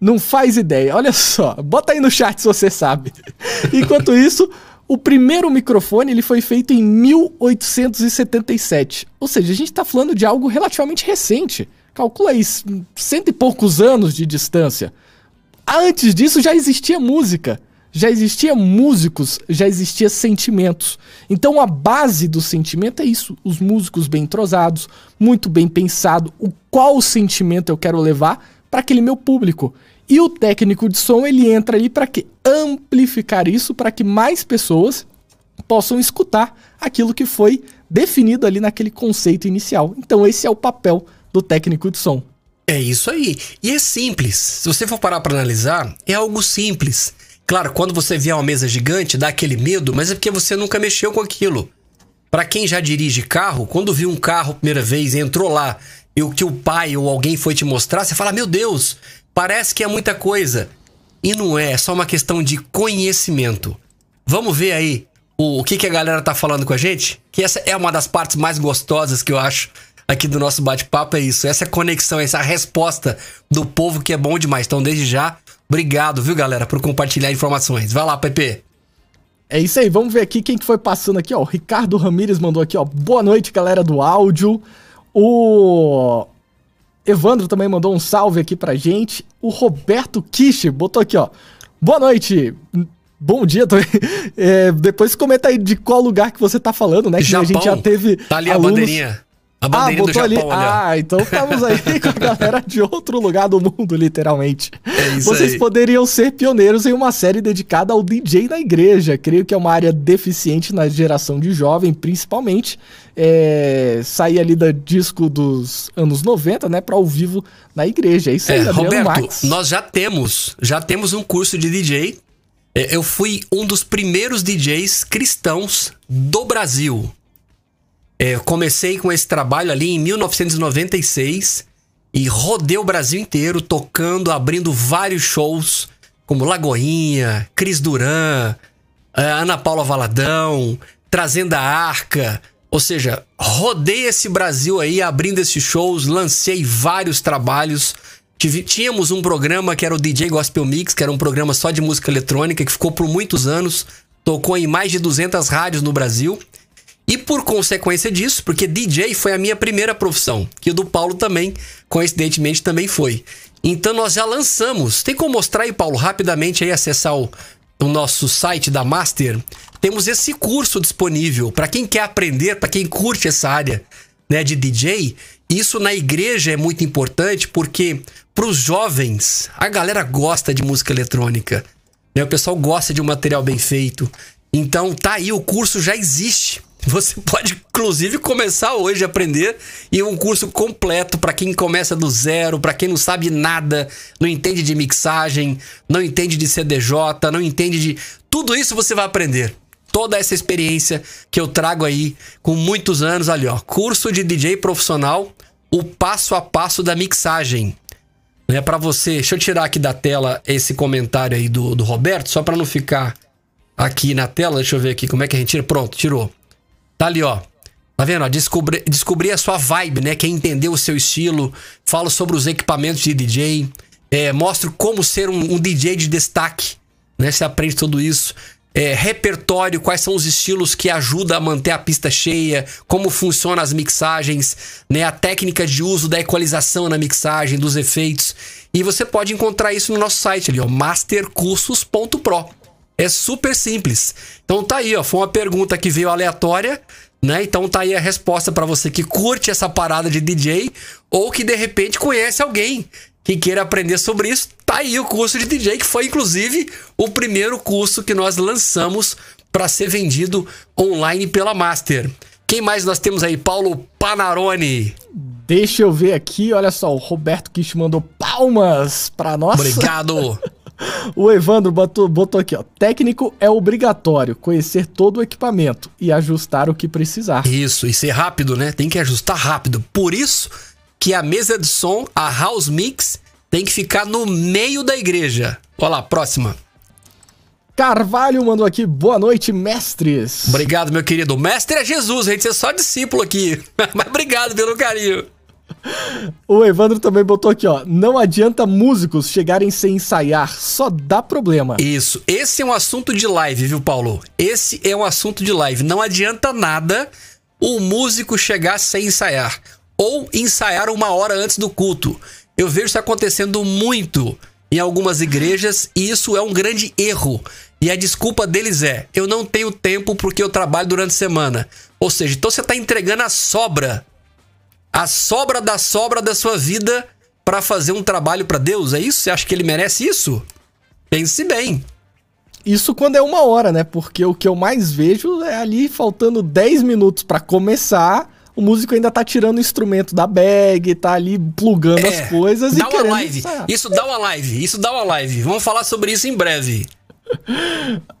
S2: Não faz ideia. Olha só, bota aí no chat se você sabe. Enquanto isso, o primeiro microfone ele foi feito em 1877. Ou seja, a gente está falando de algo relativamente recente. Calcula aí, cento e poucos anos de distância. Antes disso já existia música, já existia músicos, já existia sentimentos. Então a base do sentimento é isso, os músicos bem entrosados, muito bem pensado, o qual sentimento eu quero levar para aquele meu público. E o técnico de som ele entra ali para que amplificar isso para que mais pessoas possam escutar aquilo que foi definido ali naquele conceito inicial. Então esse é o papel do técnico de som.
S1: É isso aí. E é simples. Se você for parar para analisar, é algo simples. Claro, quando você vê uma mesa gigante, dá aquele medo, mas é porque você nunca mexeu com aquilo. Para quem já dirige carro, quando viu um carro a primeira vez, entrou lá e o que o pai ou alguém foi te mostrar, você fala: "Meu Deus, parece que é muita coisa". E não é, é só uma questão de conhecimento. Vamos ver aí o, o que, que a galera tá falando com a gente? Que essa é uma das partes mais gostosas que eu acho aqui do nosso bate-papo é isso. Essa conexão, essa resposta do povo que é bom demais. Então, desde já, obrigado, viu, galera, por compartilhar informações. Vai lá, Pepe.
S2: É isso aí, vamos ver aqui quem que foi passando aqui, ó. O Ricardo Ramires mandou aqui, ó. Boa noite, galera do áudio. O Evandro também mandou um salve aqui pra gente. O Roberto Kish botou aqui, ó. Boa noite. Bom dia também. É, depois comenta aí de qual lugar que você tá falando, né? Que
S1: Japão.
S2: a gente já teve.
S1: Tá ali alunos... a bandeirinha.
S2: A bandeirinha ah, do Japão, ali. Ah, então estamos aí com a galera de outro lugar do mundo, literalmente. É isso Vocês aí. poderiam ser pioneiros em uma série dedicada ao DJ na igreja. Creio que é uma área deficiente na geração de jovem, principalmente. É, sair ali do disco dos anos 90, né, para ao vivo na igreja. É isso aí, é,
S1: Roberto, Max. nós já temos, já temos um curso de DJ. É, eu fui um dos primeiros DJs cristãos do Brasil. É, comecei com esse trabalho ali em 1996 e rodei o Brasil inteiro tocando, abrindo vários shows, como Lagoinha, Cris Duran, é, Ana Paula Valadão, trazendo a arca. Ou seja, rodei esse Brasil aí, abrindo esses shows, lancei vários trabalhos. Tínhamos um programa que era o DJ Gospel Mix, que era um programa só de música eletrônica, que ficou por muitos anos, tocou em mais de 200 rádios no Brasil. E por consequência disso, porque DJ foi a minha primeira profissão, que o do Paulo também, coincidentemente, também foi. Então nós já lançamos. Tem como mostrar aí, Paulo, rapidamente aí acessar o, o nosso site da Master? Temos esse curso disponível para quem quer aprender, para quem curte essa área né, de DJ. Isso na igreja é muito importante porque para os jovens, a galera gosta de música eletrônica. Né? O pessoal gosta de um material bem feito. Então tá aí, o curso já existe. Você pode, inclusive, começar hoje a aprender e um curso completo para quem começa do zero, para quem não sabe nada, não entende de mixagem, não entende de CDJ, não entende de. Tudo isso você vai aprender toda essa experiência que eu trago aí com muitos anos ali, ó. Curso de DJ profissional, o passo a passo da mixagem. É para você. Deixa eu tirar aqui da tela esse comentário aí do, do Roberto, só para não ficar aqui na tela. Deixa eu ver aqui como é que a gente tira. Pronto, tirou. Tá ali, ó. Tá vendo? Descobrir descobri a sua vibe, né? Quer entender o seu estilo. Falo sobre os equipamentos de DJ. É, mostro como ser um, um DJ de destaque. Né? Você aprende tudo isso é, repertório, quais são os estilos que ajudam a manter a pista cheia, como funcionam as mixagens, né, a técnica de uso da equalização na mixagem, dos efeitos. E você pode encontrar isso no nosso site ali, ó, mastercursos.pro. É super simples. Então tá aí, ó, foi uma pergunta que veio aleatória, né? Então tá aí a resposta para você que curte essa parada de DJ ou que de repente conhece alguém quem queira aprender sobre isso, tá aí o curso de DJ, que foi inclusive o primeiro curso que nós lançamos para ser vendido online pela Master. Quem mais nós temos aí? Paulo Panarone.
S2: Deixa eu ver aqui, olha só, o Roberto Kish mandou palmas para nós.
S1: Obrigado.
S2: o Evandro botou, botou aqui, ó. Técnico é obrigatório conhecer todo o equipamento e ajustar o que precisar.
S1: Isso, e ser rápido, né? Tem que ajustar rápido. Por isso que a mesa de som, a house mix, tem que ficar no meio da igreja. Olha lá, próxima.
S2: Carvalho mandou aqui, boa noite, mestres.
S1: Obrigado, meu querido. mestre é Jesus, gente é só discípulo aqui. Mas obrigado pelo carinho.
S2: O Evandro também botou aqui, ó. Não adianta músicos chegarem sem ensaiar, só dá problema.
S1: Isso. Esse é um assunto de live, viu, Paulo? Esse é um assunto de live. Não adianta nada o músico chegar sem ensaiar ou ensaiar uma hora antes do culto. Eu vejo isso acontecendo muito em algumas igrejas e isso é um grande erro. E a desculpa deles é: eu não tenho tempo porque eu trabalho durante a semana. Ou seja, então você está entregando a sobra, a sobra da sobra da sua vida para fazer um trabalho para Deus. É isso? Você acha que ele merece isso? Pense bem.
S2: Isso quando é uma hora, né? Porque o que eu mais vejo é ali faltando 10 minutos para começar o músico ainda tá tirando o instrumento da bag, tá ali plugando é, as coisas
S1: dá e uma live. Isso dá uma live, isso dá uma live. Vamos falar sobre isso em breve.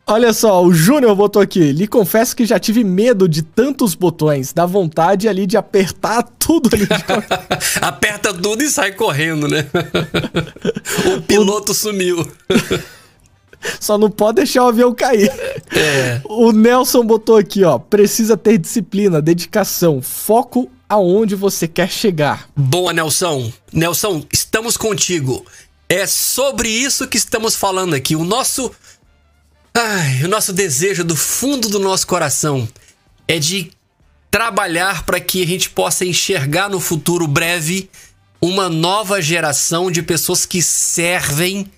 S2: Olha só, o Júnior botou aqui. Lhe confesso que já tive medo de tantos botões. Dá vontade ali de apertar tudo ali.
S1: Aperta tudo e sai correndo, né? o piloto o... sumiu.
S2: Só não pode deixar o avião cair. É. O Nelson botou aqui, ó. Precisa ter disciplina, dedicação, foco aonde você quer chegar.
S1: Boa, Nelson. Nelson, estamos contigo. É sobre isso que estamos falando aqui. O nosso. Ai, o nosso desejo do fundo do nosso coração é de trabalhar para que a gente possa enxergar no futuro breve uma nova geração de pessoas que servem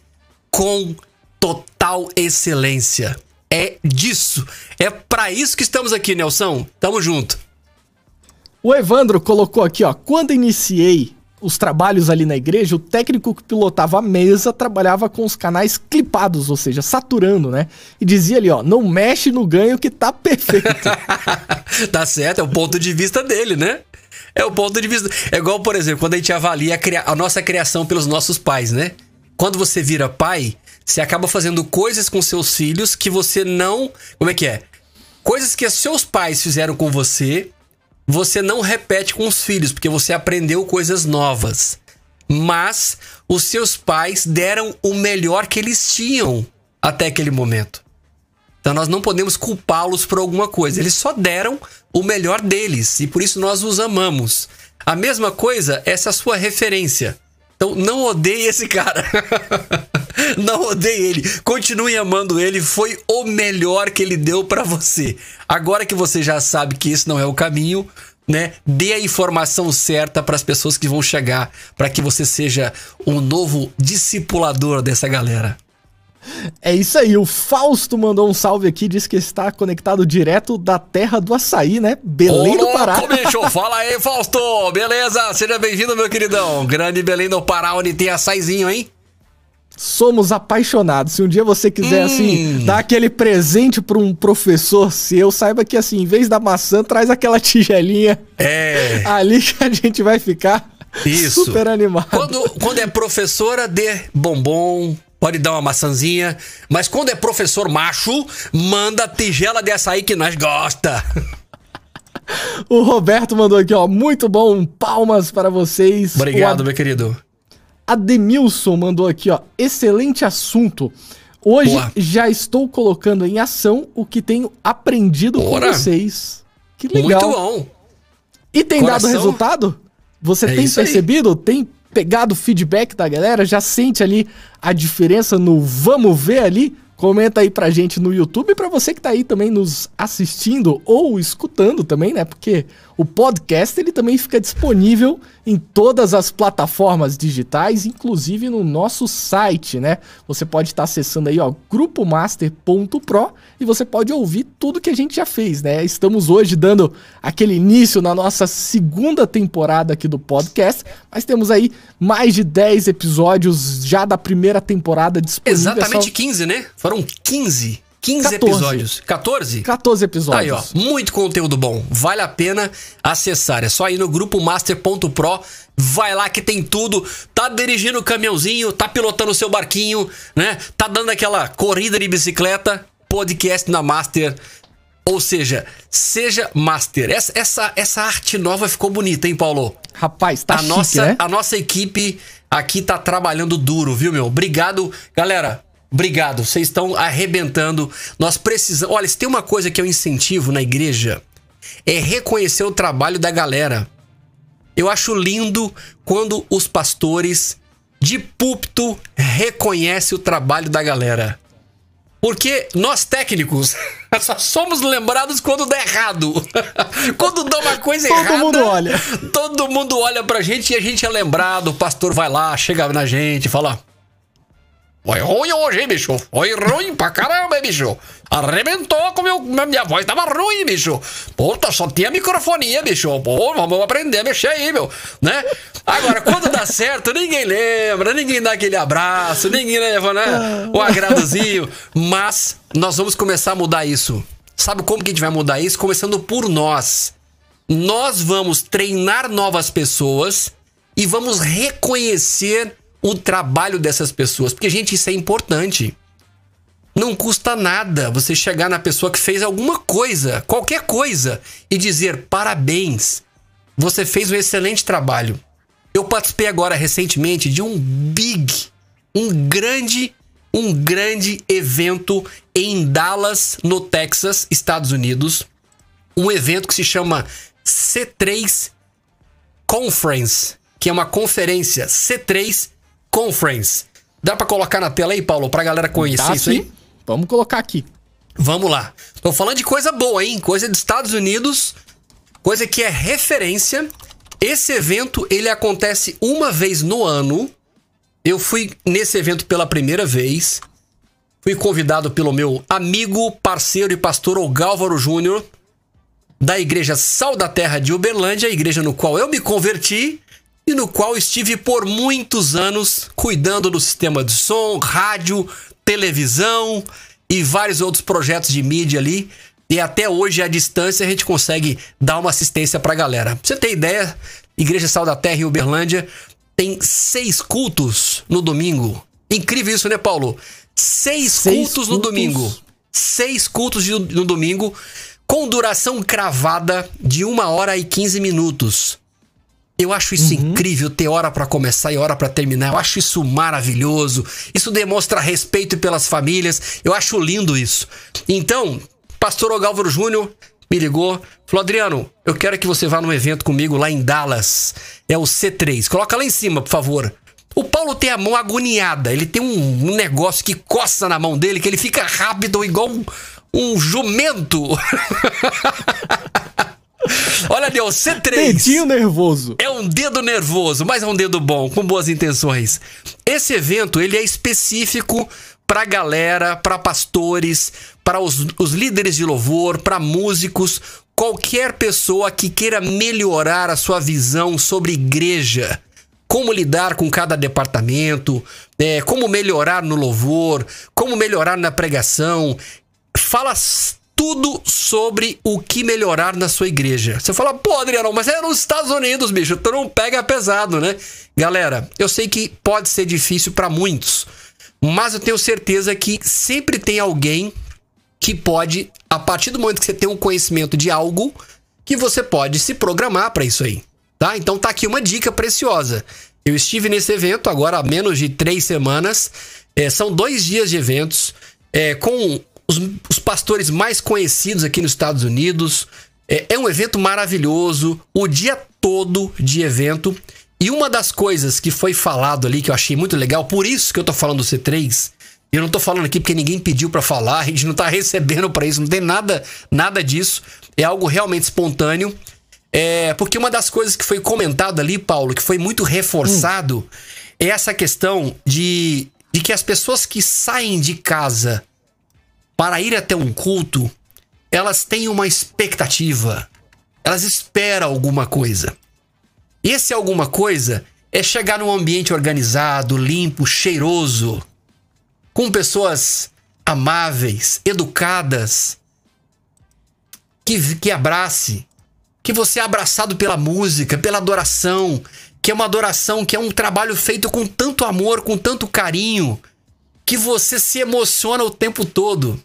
S1: com total excelência. É disso. É para isso que estamos aqui, Nelson. Tamo junto.
S2: O Evandro colocou aqui, ó, quando iniciei os trabalhos ali na igreja, o técnico que pilotava a mesa trabalhava com os canais clipados, ou seja, saturando, né? E dizia ali, ó, não mexe no ganho que tá perfeito.
S1: tá certo, é o ponto de vista dele, né? É o ponto de vista. É igual, por exemplo, quando a gente avalia a, cria... a nossa criação pelos nossos pais, né? Quando você vira pai, você acaba fazendo coisas com seus filhos que você não. Como é que é? Coisas que seus pais fizeram com você, você não repete com os filhos, porque você aprendeu coisas novas. Mas os seus pais deram o melhor que eles tinham até aquele momento. Então nós não podemos culpá-los por alguma coisa. Eles só deram o melhor deles e por isso nós os amamos. A mesma coisa, essa é a sua referência. Então não odeie esse cara. não odeie ele. Continue amando ele. Foi o melhor que ele deu para você. Agora que você já sabe que esse não é o caminho, né? Dê a informação certa para as pessoas que vão chegar, para que você seja um novo discipulador dessa galera.
S2: É isso aí, o Fausto mandou um salve aqui, disse que está conectado direto da terra do açaí, né? Belém do Pará.
S1: bicho, fala aí, Fausto! Beleza? Seja bem-vindo, meu queridão. Grande Belém do Pará, onde tem açaizinho, hein?
S2: Somos apaixonados. Se um dia você quiser, assim, hum. assim, dar aquele presente para um professor seu, saiba que, assim, em vez da maçã, traz aquela tigelinha
S1: é.
S2: ali que a gente vai ficar Isso. super animado.
S1: Quando, quando é professora, dê bombom, pode dar uma maçãzinha. Mas quando é professor macho, manda tigela de açaí que nós gosta.
S2: O Roberto mandou aqui, ó. Muito bom, palmas para vocês.
S1: Obrigado, Ad... meu querido.
S2: Ademilson mandou aqui, ó. Excelente assunto. Hoje Boa. já estou colocando em ação o que tenho aprendido com vocês. Que legal.
S1: Muito bom.
S2: E tem Coração. dado resultado? Você é tem percebido? Aí. Tem pegado o feedback da galera? Já sente ali a diferença no vamos ver ali? Comenta aí pra gente no YouTube e pra você que tá aí também nos assistindo ou escutando também, né? Porque o podcast ele também fica disponível em todas as plataformas digitais, inclusive no nosso site, né? Você pode estar acessando aí, ó, grupomaster.pro e você pode ouvir tudo que a gente já fez, né? Estamos hoje dando aquele início na nossa segunda temporada aqui do podcast, mas temos aí mais de 10 episódios já da primeira temporada disponíveis.
S1: Exatamente só... 15, né? Foram 15 15 14. episódios. 14?
S2: 14 episódios.
S1: Aí, ó. Muito conteúdo bom. Vale a pena acessar. É só ir no grupo master.pro. Vai lá que tem tudo. Tá dirigindo o caminhãozinho, tá pilotando o seu barquinho, né? Tá dando aquela corrida de bicicleta. Podcast na Master. Ou seja, seja Master. Essa, essa, essa arte nova ficou bonita, hein, Paulo?
S2: Rapaz, tá
S1: a
S2: chique,
S1: nossa,
S2: né?
S1: A nossa equipe aqui tá trabalhando duro, viu, meu? Obrigado. Galera, Obrigado, vocês estão arrebentando. Nós precisamos. Olha, se tem uma coisa que eu incentivo na igreja, é reconhecer o trabalho da galera. Eu acho lindo quando os pastores de púlpito reconhecem o trabalho da galera. Porque nós técnicos só somos lembrados quando dá errado. quando dá uma coisa
S2: todo
S1: errada.
S2: Todo mundo olha.
S1: Todo mundo olha pra gente e a gente é lembrado. O pastor vai lá, chega na gente e fala: foi ruim hoje, bicho? Foi ruim pra caramba, bicho? Arrebentou com meu. Minha voz tava ruim, bicho. Puta, só tinha microfonia, bicho. Pô, vamos aprender a mexer aí, meu. Né? Agora, quando dá certo, ninguém lembra, ninguém dá aquele abraço, ninguém leva, né? O agradozinho. Mas nós vamos começar a mudar isso. Sabe como que a gente vai mudar isso? Começando por nós. Nós vamos treinar novas pessoas e vamos reconhecer o trabalho dessas pessoas, porque, gente, isso é importante. Não custa nada você chegar na pessoa que fez alguma coisa, qualquer coisa, e dizer parabéns, você fez um excelente trabalho. Eu participei agora recentemente de um big, um grande, um grande evento em Dallas, no Texas, Estados Unidos. Um evento que se chama C3 Conference, que é uma conferência C3 Conference. Dá para colocar na tela aí, Paulo, pra galera conhecer Dá, isso sim. aí?
S2: Vamos colocar aqui.
S1: Vamos lá. Tô falando de coisa boa, hein? Coisa dos Estados Unidos, coisa que é referência. Esse evento, ele acontece uma vez no ano. Eu fui nesse evento pela primeira vez. Fui convidado pelo meu amigo, parceiro e pastor Ogálvaro Júnior, da Igreja Sal da Terra de Uberlândia, a igreja no qual eu me converti e no qual estive por muitos anos cuidando do sistema de som, rádio, televisão e vários outros projetos de mídia ali. E até hoje, à distância, a gente consegue dar uma assistência pra galera. Pra você ter ideia, Igreja Sal da Terra em Uberlândia tem seis cultos no domingo. Incrível isso, né, Paulo? Seis, seis cultos, cultos, no domingo. Seis cultos no domingo, com duração cravada de uma hora e quinze minutos. Eu acho isso uhum. incrível ter hora para começar e hora para terminar. Eu acho isso maravilhoso. Isso demonstra respeito pelas famílias. Eu acho lindo isso. Então, pastor Ogálvaro Júnior me ligou, falou: Adriano, eu quero que você vá num evento comigo lá em Dallas. É o C3. Coloca lá em cima, por favor. O Paulo tem a mão agoniada. Ele tem um, um negócio que coça na mão dele, que ele fica rápido igual um, um jumento. Olha, Deus, C3.
S2: Dedinho nervoso.
S1: É um dedo nervoso, mas é um dedo bom, com boas intenções. Esse evento, ele é específico para galera, para pastores, para os, os líderes de louvor, para músicos, qualquer pessoa que queira melhorar a sua visão sobre igreja, como lidar com cada departamento, é, como melhorar no louvor, como melhorar na pregação. Fala tudo sobre o que melhorar na sua igreja. Você fala, pô, Adriano, mas é nos Estados Unidos, bicho, tu não pega pesado, né? Galera, eu sei que pode ser difícil para muitos, mas eu tenho certeza que sempre tem alguém que pode, a partir do momento que você tem um conhecimento de algo, que você pode se programar para isso aí, tá? Então tá aqui uma dica preciosa. Eu estive nesse evento agora há menos de três semanas. É, são dois dias de eventos é, com os, os, pastores mais conhecidos aqui nos Estados Unidos. É, é um evento maravilhoso, o dia todo de evento. E uma das coisas que foi falado ali que eu achei muito legal, por isso que eu tô falando do C3, eu não tô falando aqui porque ninguém pediu para falar, a gente não tá recebendo para isso, não tem nada, nada disso. É algo realmente espontâneo. É, porque uma das coisas que foi comentado ali, Paulo, que foi muito reforçado, hum. é essa questão de, de que as pessoas que saem de casa para ir até um culto, elas têm uma expectativa. Elas esperam alguma coisa. E esse alguma coisa é chegar num ambiente organizado, limpo, cheiroso, com pessoas amáveis, educadas, que, que abrace, que você é abraçado pela música, pela adoração, que é uma adoração, que é um trabalho feito com tanto amor, com tanto carinho, que você se emociona o tempo todo.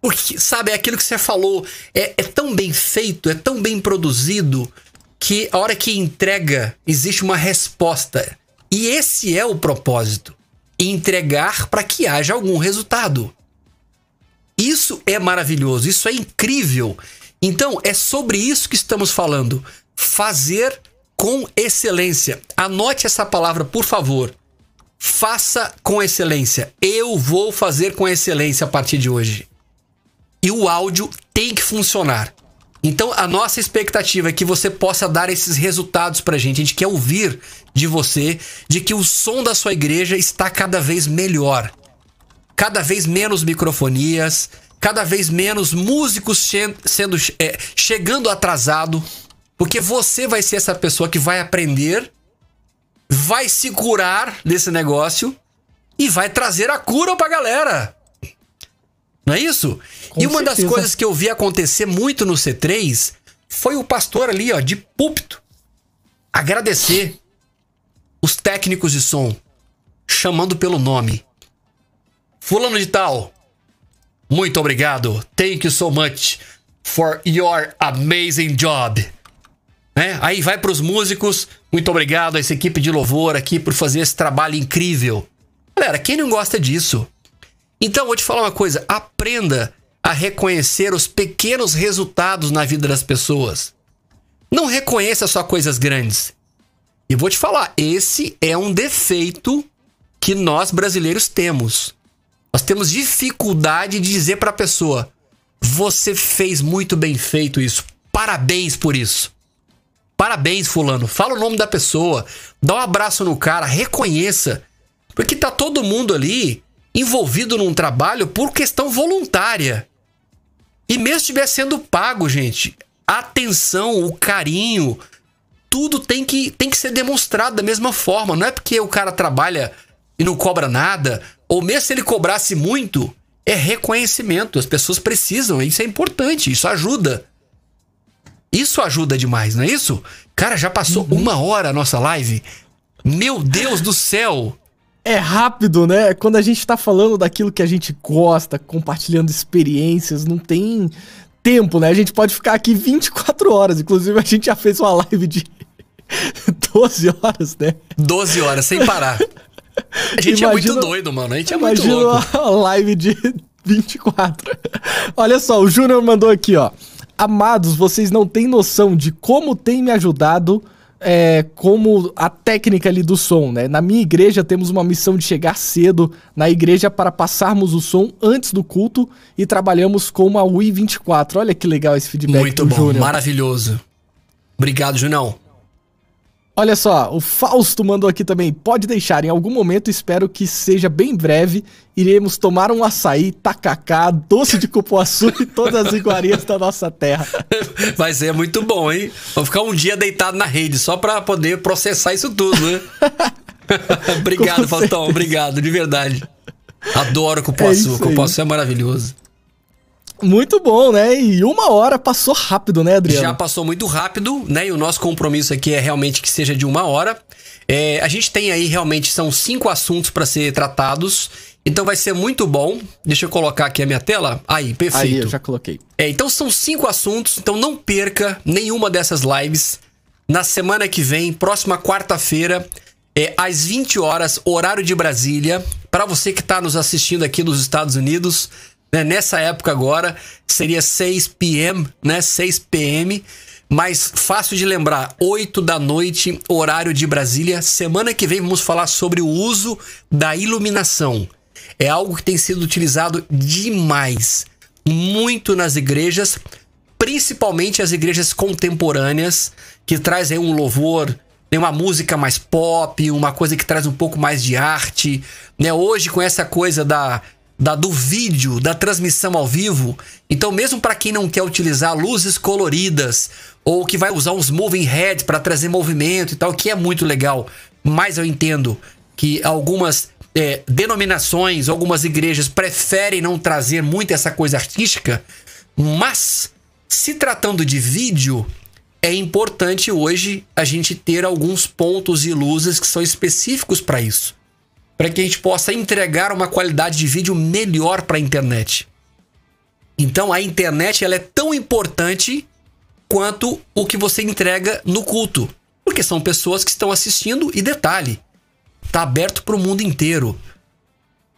S1: Porque, sabe, é aquilo que você falou, é, é tão bem feito, é tão bem produzido, que a hora que entrega, existe uma resposta. E esse é o propósito: entregar para que haja algum resultado. Isso é maravilhoso, isso é incrível. Então, é sobre isso que estamos falando. Fazer com excelência. Anote essa palavra, por favor. Faça com excelência. Eu vou fazer com excelência a partir de hoje. E o áudio tem que funcionar. Então, a nossa expectativa é que você possa dar esses resultados pra gente. A gente quer ouvir de você de que o som da sua igreja está cada vez melhor. Cada vez menos microfonias, cada vez menos músicos sendo é, chegando atrasado, porque você vai ser essa pessoa que vai aprender vai se curar desse negócio e vai trazer a cura pra galera. Não é isso? Com e uma certeza. das coisas que eu vi acontecer muito no C3 foi o pastor ali, ó, de púlpito, agradecer os técnicos de som, chamando pelo nome. Fulano de tal, muito obrigado. Thank you so much for your amazing job. Né? Aí vai para os músicos, muito obrigado a essa equipe de louvor aqui por fazer esse trabalho incrível. Galera, quem não gosta disso? Então, vou te falar uma coisa: aprenda a reconhecer os pequenos resultados na vida das pessoas. Não reconheça só coisas grandes. E vou te falar, esse é um defeito que nós brasileiros temos. Nós temos dificuldade de dizer para a pessoa: você fez muito bem feito isso. Parabéns por isso. Parabéns, fulano. Fala o nome da pessoa, dá um abraço no cara, reconheça. Porque tá todo mundo ali envolvido num trabalho por questão voluntária. E mesmo estiver sendo pago, gente, a atenção, o carinho, tudo tem que, tem que ser demonstrado da mesma forma. Não é porque o cara trabalha e não cobra nada, ou mesmo se ele cobrasse muito, é reconhecimento. As pessoas precisam, isso é importante, isso ajuda. Isso ajuda demais, não é isso? Cara, já passou uhum. uma hora a nossa live. Meu Deus do céu!
S2: É rápido, né? Quando a gente tá falando daquilo que a gente gosta, compartilhando experiências, não tem tempo, né? A gente pode ficar aqui 24 horas. Inclusive, a gente já fez uma live de, 12 horas, né?
S1: 12 horas, sem parar. A gente imagina, é muito doido, mano. A gente é muito louco.
S2: uma live de 24. Olha só, o Júnior mandou aqui, ó. Amados, vocês não têm noção de como tem me ajudado é, como a técnica ali do som, né? Na minha igreja temos uma missão de chegar cedo na igreja para passarmos o som antes do culto e trabalhamos com uma Wii 24. Olha que legal esse feedback
S1: Muito bom, Júnior. maravilhoso. Obrigado, Junão.
S2: Olha só, o Fausto mandou aqui também. Pode deixar, em algum momento, espero que seja bem breve. Iremos tomar um açaí, tacacá, doce de cupuaçu e todas as iguarias da nossa terra.
S1: Vai ser muito bom, hein? Vou ficar um dia deitado na rede só pra poder processar isso tudo, né? obrigado, Faustão. Obrigado, de verdade. Adoro cupuaçu. É cupuaçu é maravilhoso.
S2: Muito bom, né? E uma hora passou rápido, né, Adriano?
S1: Já passou muito rápido, né? E o nosso compromisso aqui é realmente que seja de uma hora. É, a gente tem aí realmente são cinco assuntos para ser tratados. Então vai ser muito bom. Deixa eu colocar aqui a minha tela. Aí, perfeito. Aí,
S2: eu já coloquei.
S1: É, então são cinco assuntos. Então não perca nenhuma dessas lives. Na semana que vem, próxima quarta-feira, é, às 20 horas, horário de Brasília. Para você que está nos assistindo aqui nos Estados Unidos, né? Nessa época agora seria 6 p.m., né? 6 p.m., mas fácil de lembrar, 8 da noite, horário de Brasília. Semana que vem vamos falar sobre o uso da iluminação. É algo que tem sido utilizado demais, muito nas igrejas, principalmente as igrejas contemporâneas, que trazem um louvor, né, uma música mais pop, uma coisa que traz um pouco mais de arte. Né? Hoje, com essa coisa da da, do vídeo, da transmissão ao vivo. Então, mesmo para quem não quer utilizar luzes coloridas ou que vai usar uns moving heads para trazer movimento e tal, que é muito legal, mas eu entendo que algumas é, denominações, algumas igrejas preferem não trazer muito essa coisa artística, mas se tratando de vídeo, é importante hoje a gente ter alguns pontos e luzes que são específicos para isso para que a gente possa entregar uma qualidade de vídeo melhor para a internet. Então a internet ela é tão importante quanto o que você entrega no culto, porque são pessoas que estão assistindo e detalhe, está aberto para o mundo inteiro.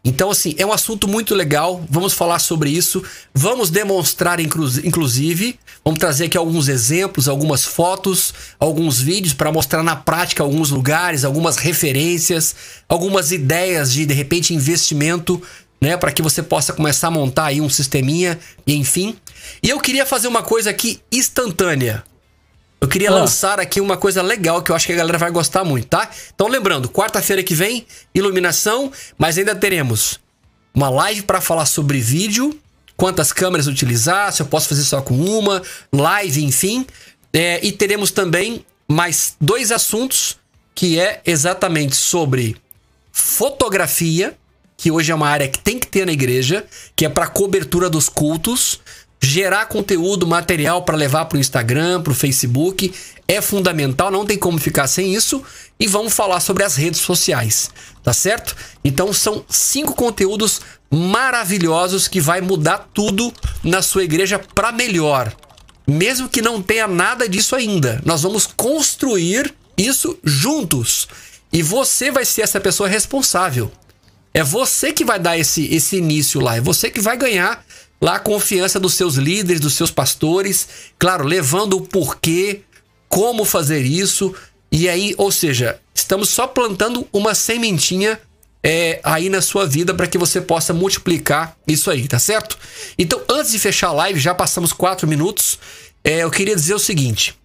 S1: Então, assim, é um assunto muito legal. Vamos falar sobre isso. Vamos demonstrar, inclusive. Vamos trazer aqui alguns exemplos, algumas fotos, alguns vídeos para mostrar na prática alguns lugares, algumas referências, algumas ideias de, de repente, investimento, né? Para que você possa começar a montar aí um sisteminha, e enfim. E eu queria fazer uma coisa aqui instantânea. Eu queria ah. lançar aqui uma coisa legal que eu acho que a galera vai gostar muito, tá? Então lembrando, quarta-feira que vem, iluminação, mas ainda teremos uma live para falar sobre vídeo, quantas câmeras utilizar, se eu posso fazer só com uma, live, enfim. É, e teremos também mais dois assuntos que é exatamente sobre fotografia, que hoje é uma área que tem que ter na igreja, que é para cobertura dos cultos gerar conteúdo, material para levar para o Instagram, para o Facebook é fundamental, não tem como ficar sem isso. E vamos falar sobre as redes sociais, tá certo? Então são cinco conteúdos maravilhosos que vai mudar tudo na sua igreja para melhor. Mesmo que não tenha nada disso ainda, nós vamos construir isso juntos. E você vai ser essa pessoa responsável. É você que vai dar esse, esse início lá, é você que vai ganhar lá a confiança dos seus líderes, dos seus pastores, claro, levando o porquê, como fazer isso. E aí, ou seja, estamos só plantando uma sementinha é, aí na sua vida para que você possa multiplicar isso aí, tá certo? Então, antes de fechar a live, já passamos quatro minutos. É, eu queria dizer o seguinte: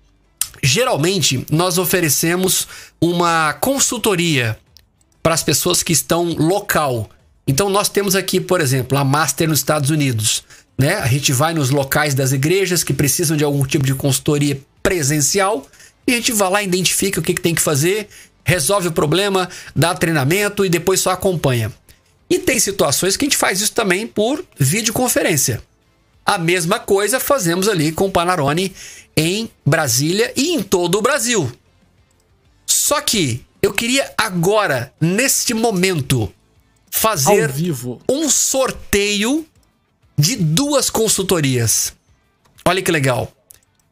S1: geralmente nós oferecemos uma consultoria para as pessoas que estão local. Então nós temos aqui, por exemplo, a Master nos Estados Unidos. Né? A gente vai nos locais das igrejas que precisam de algum tipo de consultoria presencial e a gente vai lá, identifica o que, que tem que fazer, resolve o problema, dá treinamento e depois só acompanha. E tem situações que a gente faz isso também por videoconferência. A mesma coisa fazemos ali com o Panarone em Brasília e em todo o Brasil. Só que eu queria agora, neste momento, fazer um sorteio de duas consultorias. Olha que legal.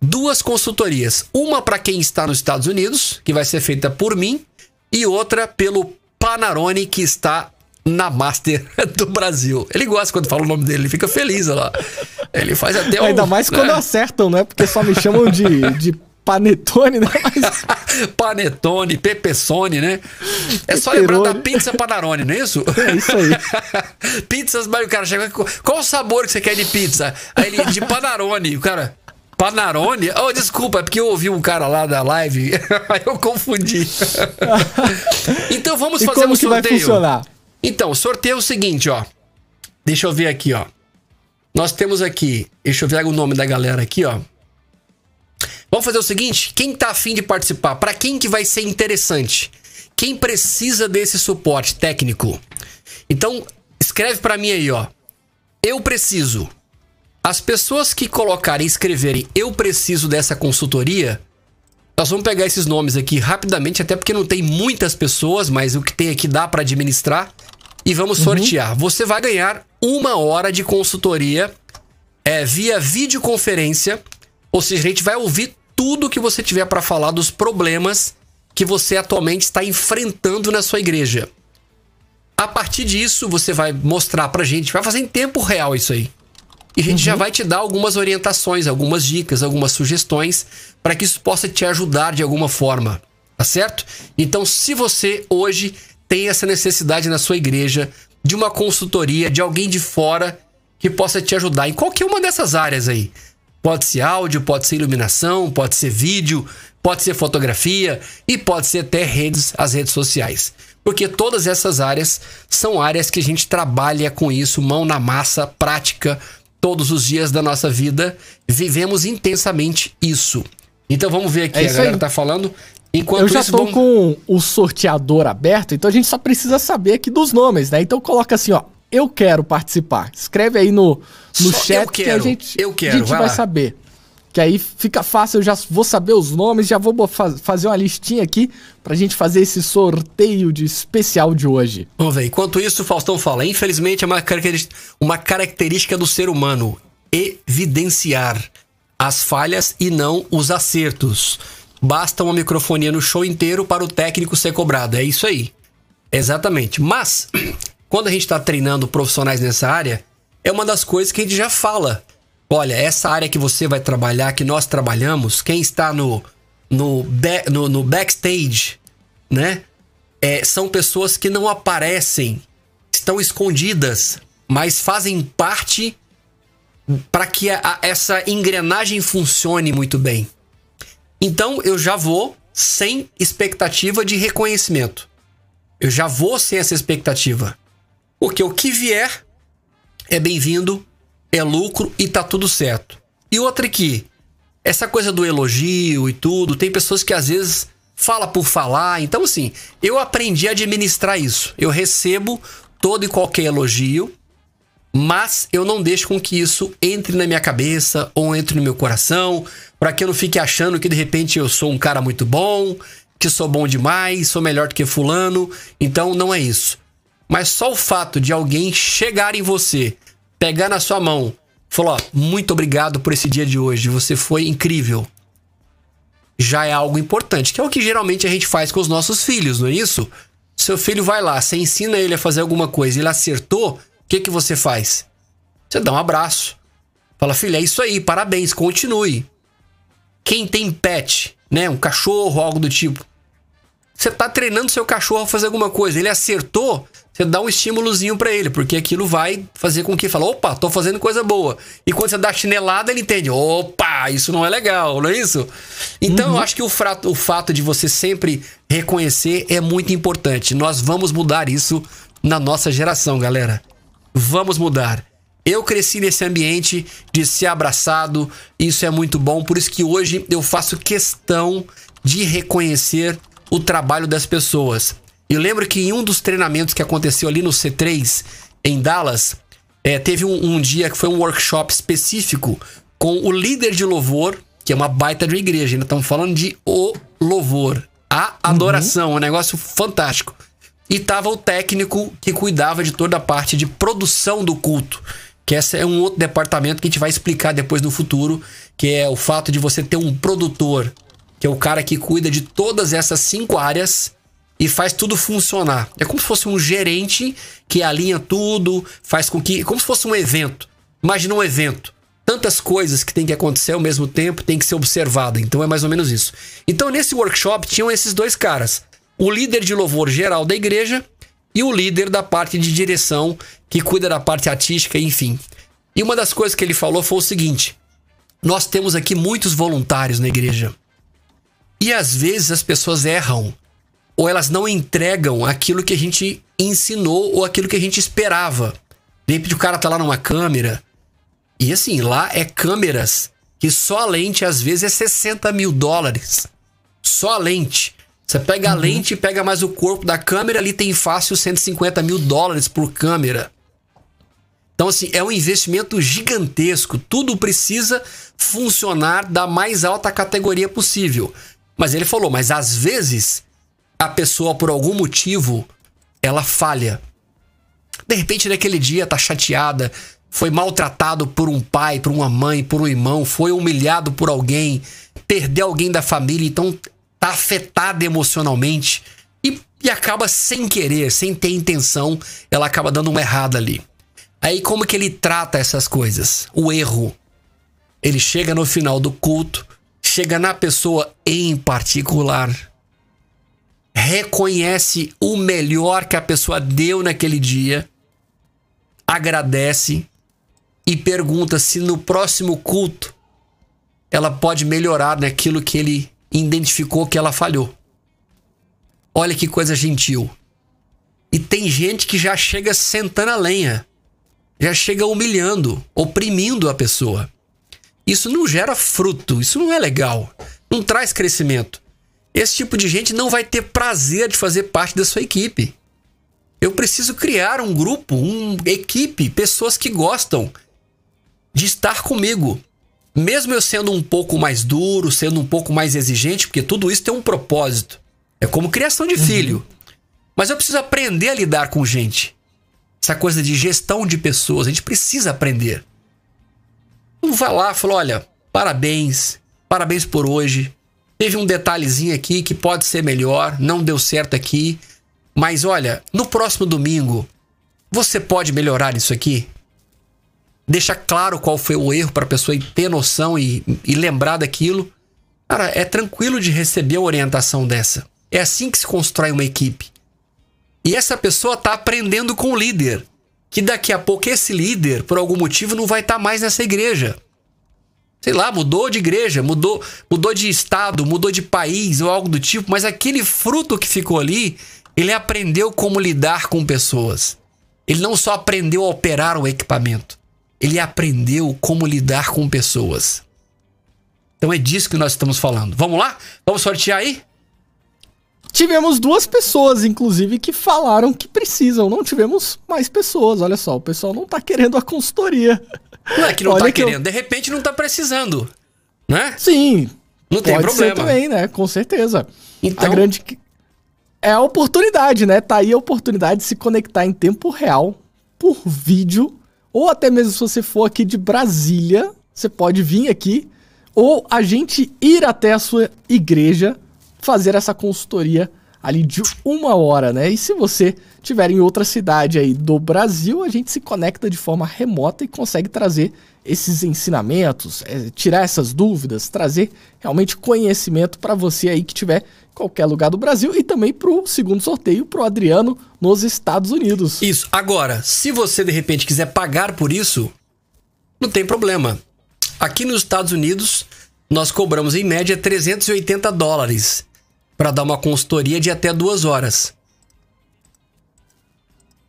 S1: duas consultorias. Uma para quem está nos Estados Unidos, que vai ser feita por mim, e outra pelo Panarone, que está na Master do Brasil. Ele gosta quando fala o nome dele, ele fica feliz lá. Ele faz até
S2: um. Ainda mais quando né? acertam, né? Porque só me chamam de, de Panetone, né?
S1: Mas... Panetone, Pepessone, né? É só lembrar da pizza Panarone, não é isso?
S2: É isso aí.
S1: Pizzas, mas o cara chega. Qual o sabor que você quer de pizza? Aí ele, de Panarone. O cara. Panarone? Oh, desculpa, é porque eu ouvi um cara lá da live, aí eu confundi. então vamos
S2: e
S1: fazer
S2: como
S1: um
S2: sorteio. Que vai funcionar?
S1: Então, o sorteio é o seguinte, ó. Deixa eu ver aqui, ó. Nós temos aqui, deixa eu ver o nome da galera aqui, ó. Vamos fazer o seguinte, quem tá afim de participar, para quem que vai ser interessante? Quem precisa desse suporte técnico? Então, escreve para mim aí, ó. Eu preciso. As pessoas que colocarem, escreverem eu preciso dessa consultoria, nós vamos pegar esses nomes aqui rapidamente, até porque não tem muitas pessoas, mas o que tem aqui dá para administrar e vamos uhum. sortear. Você vai ganhar uma hora de consultoria é, via videoconferência, ou seja, a gente vai ouvir tudo que você tiver para falar dos problemas que você atualmente está enfrentando na sua igreja. A partir disso, você vai mostrar pra gente, vai fazer em tempo real isso aí. E a gente uhum. já vai te dar algumas orientações, algumas dicas, algumas sugestões para que isso possa te ajudar de alguma forma, tá certo? Então, se você hoje tem essa necessidade na sua igreja de uma consultoria, de alguém de fora que possa te ajudar em qualquer uma dessas áreas aí. Pode ser áudio, pode ser iluminação, pode ser vídeo, pode ser fotografia e pode ser até redes, as redes sociais. Porque todas essas áreas são áreas que a gente trabalha com isso, mão na massa, prática, todos os dias da nossa vida. Vivemos intensamente isso. Então vamos ver aqui, é a galera aí. tá falando.
S2: Enquanto eu já isso, tô vamos... com o sorteador aberto, então a gente só precisa saber aqui dos nomes, né? Então coloca assim, ó, eu quero participar. Escreve aí no, no chat
S1: que a
S2: gente,
S1: eu quero,
S2: a gente vai, vai saber. Que aí fica fácil, eu já vou saber os nomes, já vou fazer uma listinha aqui pra gente fazer esse sorteio de especial de hoje.
S1: Vamos ver. Enquanto isso, o Faustão fala: infelizmente é uma característica, uma característica do ser humano evidenciar as falhas e não os acertos. Basta uma microfonia no show inteiro para o técnico ser cobrado. É isso aí. Exatamente. Mas, quando a gente está treinando profissionais nessa área, é uma das coisas que a gente já fala. Olha, essa área que você vai trabalhar, que nós trabalhamos, quem está no, no, no, no backstage, né? É, são pessoas que não aparecem, estão escondidas, mas fazem parte para que a, a, essa engrenagem funcione muito bem. Então eu já vou sem expectativa de reconhecimento. Eu já vou sem essa expectativa. Porque o que vier é bem-vindo, é lucro e tá tudo certo. E outra aqui, essa coisa do elogio e tudo, tem pessoas que às vezes fala por falar. Então assim, eu aprendi a administrar isso. Eu recebo todo e qualquer elogio, mas eu não deixo com que isso entre na minha cabeça ou entre no meu coração, para que eu não fique achando que de repente eu sou um cara muito bom, que sou bom demais, sou melhor do que fulano. Então não é isso. Mas só o fato de alguém chegar em você, pegar na sua mão, falar: "Muito obrigado por esse dia de hoje, você foi incrível". Já é algo importante, que é o que geralmente a gente faz com os nossos filhos, não é isso? Seu filho vai lá, você ensina ele a fazer alguma coisa, ele acertou, o que, que você faz? Você dá um abraço. Fala, filha, é isso aí, parabéns, continue. Quem tem pet, né? Um cachorro, algo do tipo. Você tá treinando seu cachorro a fazer alguma coisa, ele acertou, você dá um estímulozinho para ele, porque aquilo vai fazer com que fala, opa, tô fazendo coisa boa. E quando você dá chinelada, ele entende, opa, isso não é legal, não é isso? Então uhum. eu acho que o, frato, o fato de você sempre reconhecer é muito importante. Nós vamos mudar isso na nossa geração, galera. Vamos mudar. Eu cresci nesse ambiente de ser abraçado, isso é muito bom, por isso que hoje eu faço questão de reconhecer o trabalho das pessoas. Eu lembro que em um dos treinamentos que aconteceu ali no C3, em Dallas, é, teve um, um, dia que foi um workshop específico com o líder de louvor, que é uma baita de igreja, ainda estamos falando de o louvor, a adoração, uhum. um negócio fantástico. E tava o técnico que cuidava de toda a parte de produção do culto. que esse é um outro departamento que a gente vai explicar depois no futuro, que é o fato de você ter um produtor, que é o cara que cuida de todas essas cinco áreas e faz tudo funcionar. É como se fosse um gerente que alinha tudo, faz com que. Como se fosse um evento. Imagina um evento. Tantas coisas que tem que acontecer ao mesmo tempo, tem que ser observada. Então é mais ou menos isso. Então nesse workshop tinham esses dois caras: o líder de louvor geral da igreja e o líder da parte de direção, que cuida da parte artística, enfim. E uma das coisas que ele falou foi o seguinte: nós temos aqui muitos voluntários na igreja. E às vezes as pessoas erram ou elas não entregam aquilo que a gente ensinou ou aquilo que a gente esperava. De repente o cara tá lá numa câmera. E assim, lá é câmeras que só a lente às vezes é 60 mil dólares. Só a lente. Você pega a uhum. lente e pega mais o corpo da câmera, ali tem fácil 150 mil dólares por câmera. Então, assim, é um investimento gigantesco. Tudo precisa funcionar da mais alta categoria possível. Mas ele falou, mas às vezes a pessoa, por algum motivo, ela falha. De repente, naquele dia, tá chateada, foi maltratado por um pai, por uma mãe, por um irmão, foi humilhado por alguém, perdeu alguém da família, então tá afetada emocionalmente e, e acaba sem querer, sem ter intenção, ela acaba dando uma errada ali. Aí como que ele trata essas coisas? O erro. Ele chega no final do culto, chega na pessoa em particular reconhece o melhor que a pessoa deu naquele dia, agradece e pergunta se no próximo culto ela pode melhorar naquilo que ele identificou que ela falhou. Olha que coisa gentil. E tem gente que já chega sentando a lenha, já chega humilhando, oprimindo a pessoa. Isso não gera fruto, isso não é legal, não traz crescimento. Esse tipo de gente não vai ter prazer de fazer parte da sua equipe. Eu preciso criar um grupo, uma equipe, pessoas que gostam de estar comigo. Mesmo eu sendo um pouco mais duro, sendo um pouco mais exigente, porque tudo isso tem um propósito. É como criação de uhum. filho. Mas eu preciso aprender a lidar com gente. Essa coisa de gestão de pessoas, a gente precisa aprender. Não vai lá fala: olha, parabéns, parabéns por hoje. Teve um detalhezinho aqui que pode ser melhor, não deu certo aqui. Mas olha, no próximo domingo, você pode melhorar isso aqui? Deixa claro qual foi o erro para a pessoa ter noção e, e lembrar daquilo. Cara, é tranquilo de receber uma orientação dessa. É assim que se constrói uma equipe. E essa pessoa está aprendendo com o líder. Que daqui a pouco esse líder, por algum motivo, não vai estar tá mais nessa igreja sei lá, mudou de igreja, mudou, mudou de estado, mudou de país ou algo do tipo, mas aquele fruto que ficou ali, ele aprendeu como lidar com pessoas. Ele não só aprendeu a operar o equipamento, ele aprendeu como lidar com pessoas. Então é disso que nós estamos falando. Vamos lá? Vamos sortear aí?
S2: Tivemos duas pessoas, inclusive, que falaram que precisam. Não tivemos mais pessoas. Olha só, o pessoal não tá querendo a consultoria.
S1: Não é que não Olha tá que querendo, eu... de repente não tá precisando, né?
S2: Sim. Não tem problema. Também, né? Com certeza. Então... A grande é a oportunidade, né? Tá aí a oportunidade de se conectar em tempo real por vídeo ou até mesmo se você for aqui de Brasília, você pode vir aqui ou a gente ir até a sua igreja fazer essa consultoria ali de uma hora, né? E se você tiver em outra cidade aí do Brasil, a gente se conecta de forma remota e consegue trazer esses ensinamentos, é, tirar essas dúvidas, trazer realmente conhecimento para você aí que tiver em qualquer lugar do Brasil e também para o segundo sorteio para o Adriano nos Estados Unidos.
S1: Isso. Agora, se você de repente quiser pagar por isso, não tem problema. Aqui nos Estados Unidos, nós cobramos em média 380 dólares para dar uma consultoria de até duas horas.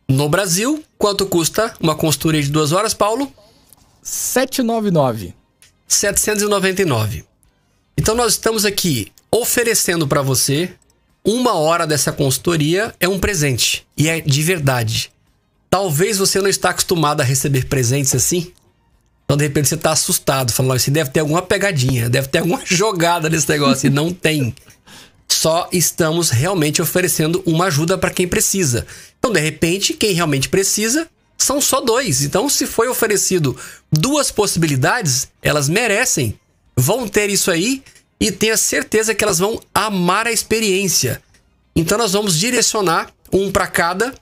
S1: No Brasil, quanto custa uma consultoria de duas horas, Paulo?
S2: 799.
S1: 799. Então nós estamos aqui oferecendo para você uma hora dessa consultoria é um presente e é de verdade. Talvez você não está acostumado a receber presentes assim. Então de repente você está assustado, falando, assim, deve ter alguma pegadinha, deve ter alguma jogada nesse negócio e não tem só estamos realmente oferecendo uma ajuda para quem precisa. Então, de repente, quem realmente precisa, são só dois. Então, se foi oferecido duas possibilidades, elas merecem, vão ter isso aí e tenha certeza que elas vão amar a experiência. Então, nós vamos direcionar um para cada.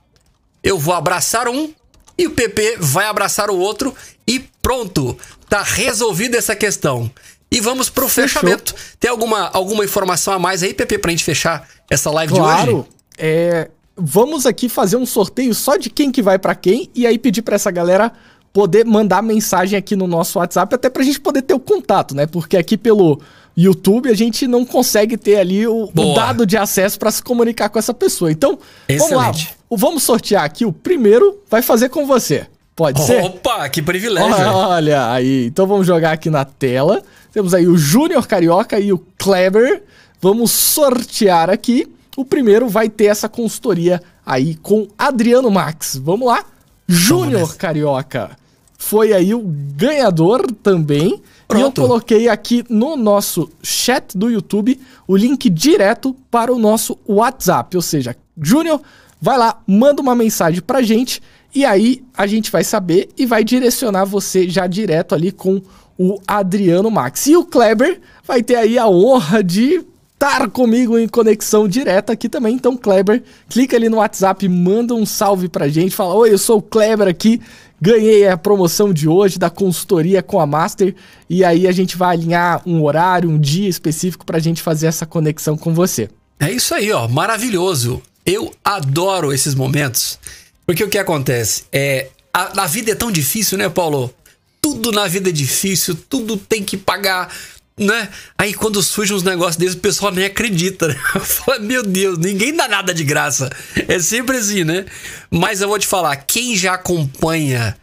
S1: Eu vou abraçar um e o PP vai abraçar o outro e pronto, tá resolvida essa questão. E vamos pro Fechou. fechamento. Tem alguma, alguma informação a mais aí, PP, pra gente fechar essa live
S2: claro,
S1: de hoje? Claro.
S2: É, vamos aqui fazer um sorteio só de quem que vai para quem e aí pedir para essa galera poder mandar mensagem aqui no nosso WhatsApp até pra gente poder ter o contato, né? Porque aqui pelo YouTube a gente não consegue ter ali o, o dado de acesso para se comunicar com essa pessoa. Então, Excelente. vamos lá. Vamos sortear aqui o primeiro, vai fazer com você. Pode
S1: Opa,
S2: ser?
S1: Opa, que privilégio.
S2: Olha, olha aí. Então vamos jogar aqui na tela. Temos aí o Júnior Carioca e o Kleber. Vamos sortear aqui. O primeiro vai ter essa consultoria aí com Adriano Max. Vamos lá. Júnior Carioca foi aí o ganhador também. Pronto. E eu coloquei aqui no nosso chat do YouTube o link direto para o nosso WhatsApp. Ou seja, Júnior, vai lá, manda uma mensagem pra gente e aí a gente vai saber e vai direcionar você já direto ali com o Adriano Max. E o Kleber vai ter aí a honra de estar comigo em conexão direta aqui também. Então, Kleber, clica ali no WhatsApp, manda um salve pra gente, fala: Oi, eu sou o Kleber aqui, ganhei a promoção de hoje da consultoria com a Master. E aí a gente vai alinhar um horário, um dia específico pra gente fazer essa conexão com você.
S1: É isso aí, ó, maravilhoso. Eu adoro esses momentos. Porque o que acontece? É, a, a vida é tão difícil, né, Paulo? Tudo na vida é difícil, tudo tem que pagar né? Aí quando surgem uns negócios desses, o pessoal nem acredita, né? Fala, meu Deus, ninguém dá nada de graça. É sempre assim, né? Mas eu vou te falar, quem já acompanha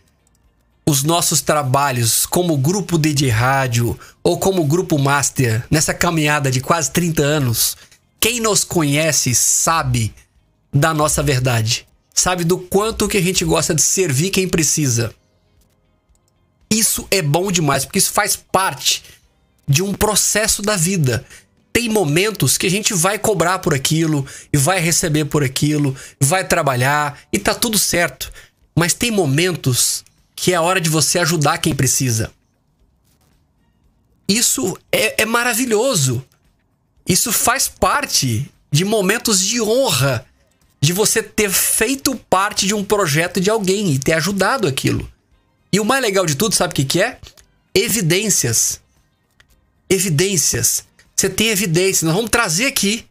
S1: os nossos trabalhos como grupo DJ Rádio ou como grupo Master nessa caminhada de quase 30 anos, quem nos conhece sabe da nossa verdade. Sabe do quanto que a gente gosta de servir quem precisa. Isso é bom demais, porque isso faz parte de um processo da vida. Tem momentos que a gente vai cobrar por aquilo e vai receber por aquilo, vai trabalhar e tá tudo certo. Mas tem momentos que é a hora de você ajudar quem precisa. Isso é, é maravilhoso. Isso faz parte de momentos de honra de você ter feito parte de um projeto de alguém e ter ajudado aquilo. E o mais legal de tudo, sabe o que, que é? Evidências evidências. Você tem evidências. Nós vamos trazer aqui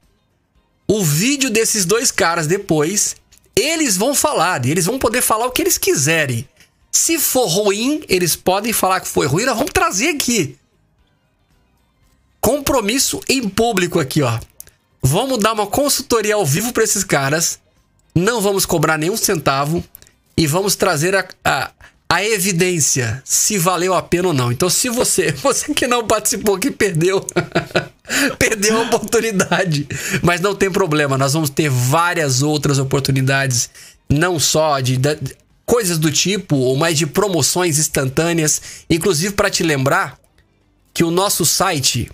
S1: o vídeo desses dois caras depois. Eles vão falar, eles vão poder falar o que eles quiserem. Se for ruim, eles podem falar que foi ruim, nós vamos trazer aqui. Compromisso em público aqui, ó. Vamos dar uma consultoria ao vivo para esses caras. Não vamos cobrar nenhum centavo e vamos trazer a, a, a evidência se valeu a pena ou não. Então, se você, você que não participou, que perdeu, perdeu a oportunidade. Mas não tem problema, nós vamos ter várias outras oportunidades, não só de, de coisas do tipo, mas de promoções instantâneas. Inclusive, para te lembrar que o nosso site,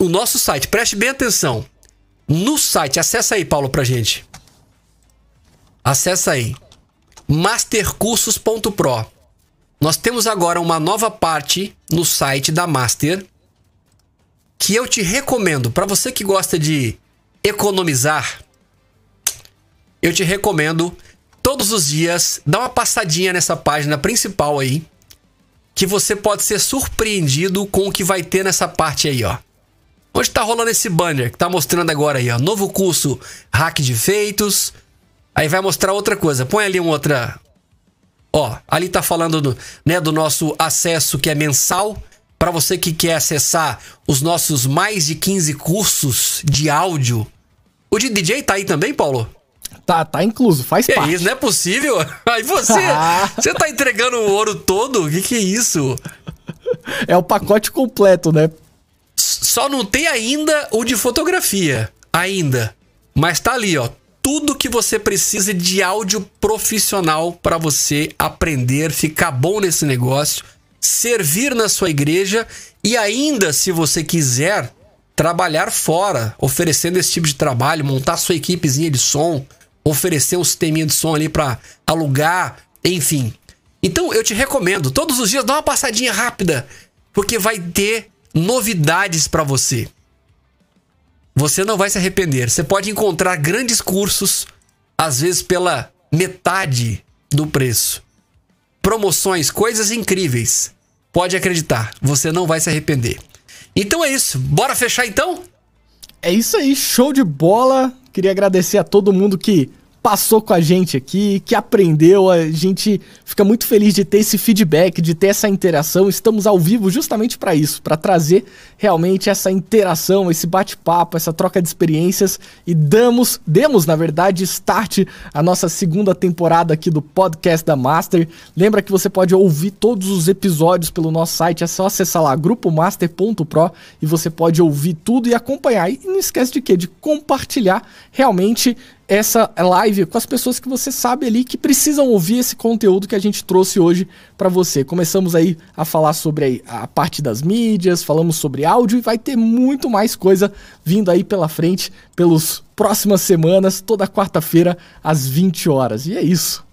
S1: o nosso site, preste bem atenção. No site, acessa aí, Paulo, pra gente. Acessa aí mastercursos.pro. Nós temos agora uma nova parte no site da Master que eu te recomendo para você que gosta de economizar. Eu te recomendo todos os dias dar uma passadinha nessa página principal aí, que você pode ser surpreendido com o que vai ter nessa parte aí, ó. Onde tá rolando esse banner que tá mostrando agora aí, ó, novo curso Hack de Feitos, Aí vai mostrar outra coisa. Põe ali uma outra. Ó, ali tá falando do, né, do nosso acesso que é mensal. Para você que quer acessar os nossos mais de 15 cursos de áudio. O de DJ tá aí também, Paulo?
S2: Tá, tá incluso, faz
S1: que
S2: parte.
S1: É isso, não é possível? Aí você, você tá entregando o ouro todo? O que que é isso?
S2: É o pacote completo, né?
S1: Só não tem ainda o de fotografia, ainda. Mas tá ali, ó, tudo que você precisa de áudio profissional para você aprender, ficar bom nesse negócio, servir na sua igreja e ainda, se você quiser, trabalhar fora, oferecendo esse tipo de trabalho, montar sua equipezinha de som, oferecer um sisteminha de som ali para alugar, enfim. Então eu te recomendo, todos os dias dá uma passadinha rápida, porque vai ter novidades para você. Você não vai se arrepender. Você pode encontrar grandes cursos, às vezes pela metade do preço. Promoções, coisas incríveis. Pode acreditar, você não vai se arrepender. Então é isso. Bora fechar então?
S2: É isso aí, show de bola. Queria agradecer a todo mundo que passou com a gente aqui, que aprendeu. A gente fica muito feliz de ter esse feedback, de ter essa interação. Estamos ao vivo justamente para isso, para trazer realmente essa interação, esse bate-papo, essa troca de experiências e damos, demos na verdade start a nossa segunda temporada aqui do podcast da Master. Lembra que você pode ouvir todos os episódios pelo nosso site, é só acessar lá grupomaster.pro e você pode ouvir tudo e acompanhar. E não esquece de quê? De compartilhar realmente essa live com as pessoas que você sabe ali que precisam ouvir esse conteúdo que a gente trouxe hoje para você. Começamos aí a falar sobre a parte das mídias, falamos sobre áudio e vai ter muito mais coisa vindo aí pela frente pelas próximas semanas, toda quarta-feira às 20 horas. E é isso.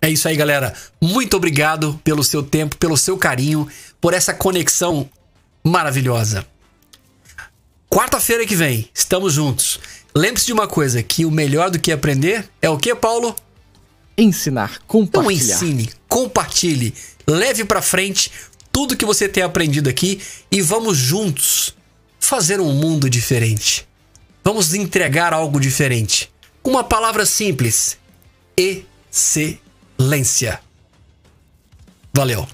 S1: É isso aí, galera. Muito obrigado pelo seu tempo, pelo seu carinho, por essa conexão maravilhosa. Quarta-feira que vem, estamos juntos. Lembre-se de uma coisa, que o melhor do que aprender é o que, Paulo?
S2: Ensinar, compartilhar.
S1: Então ensine, compartilhe, leve para frente tudo que você tem aprendido aqui e vamos juntos fazer um mundo diferente. Vamos entregar algo diferente. Uma palavra simples: excelência. Valeu.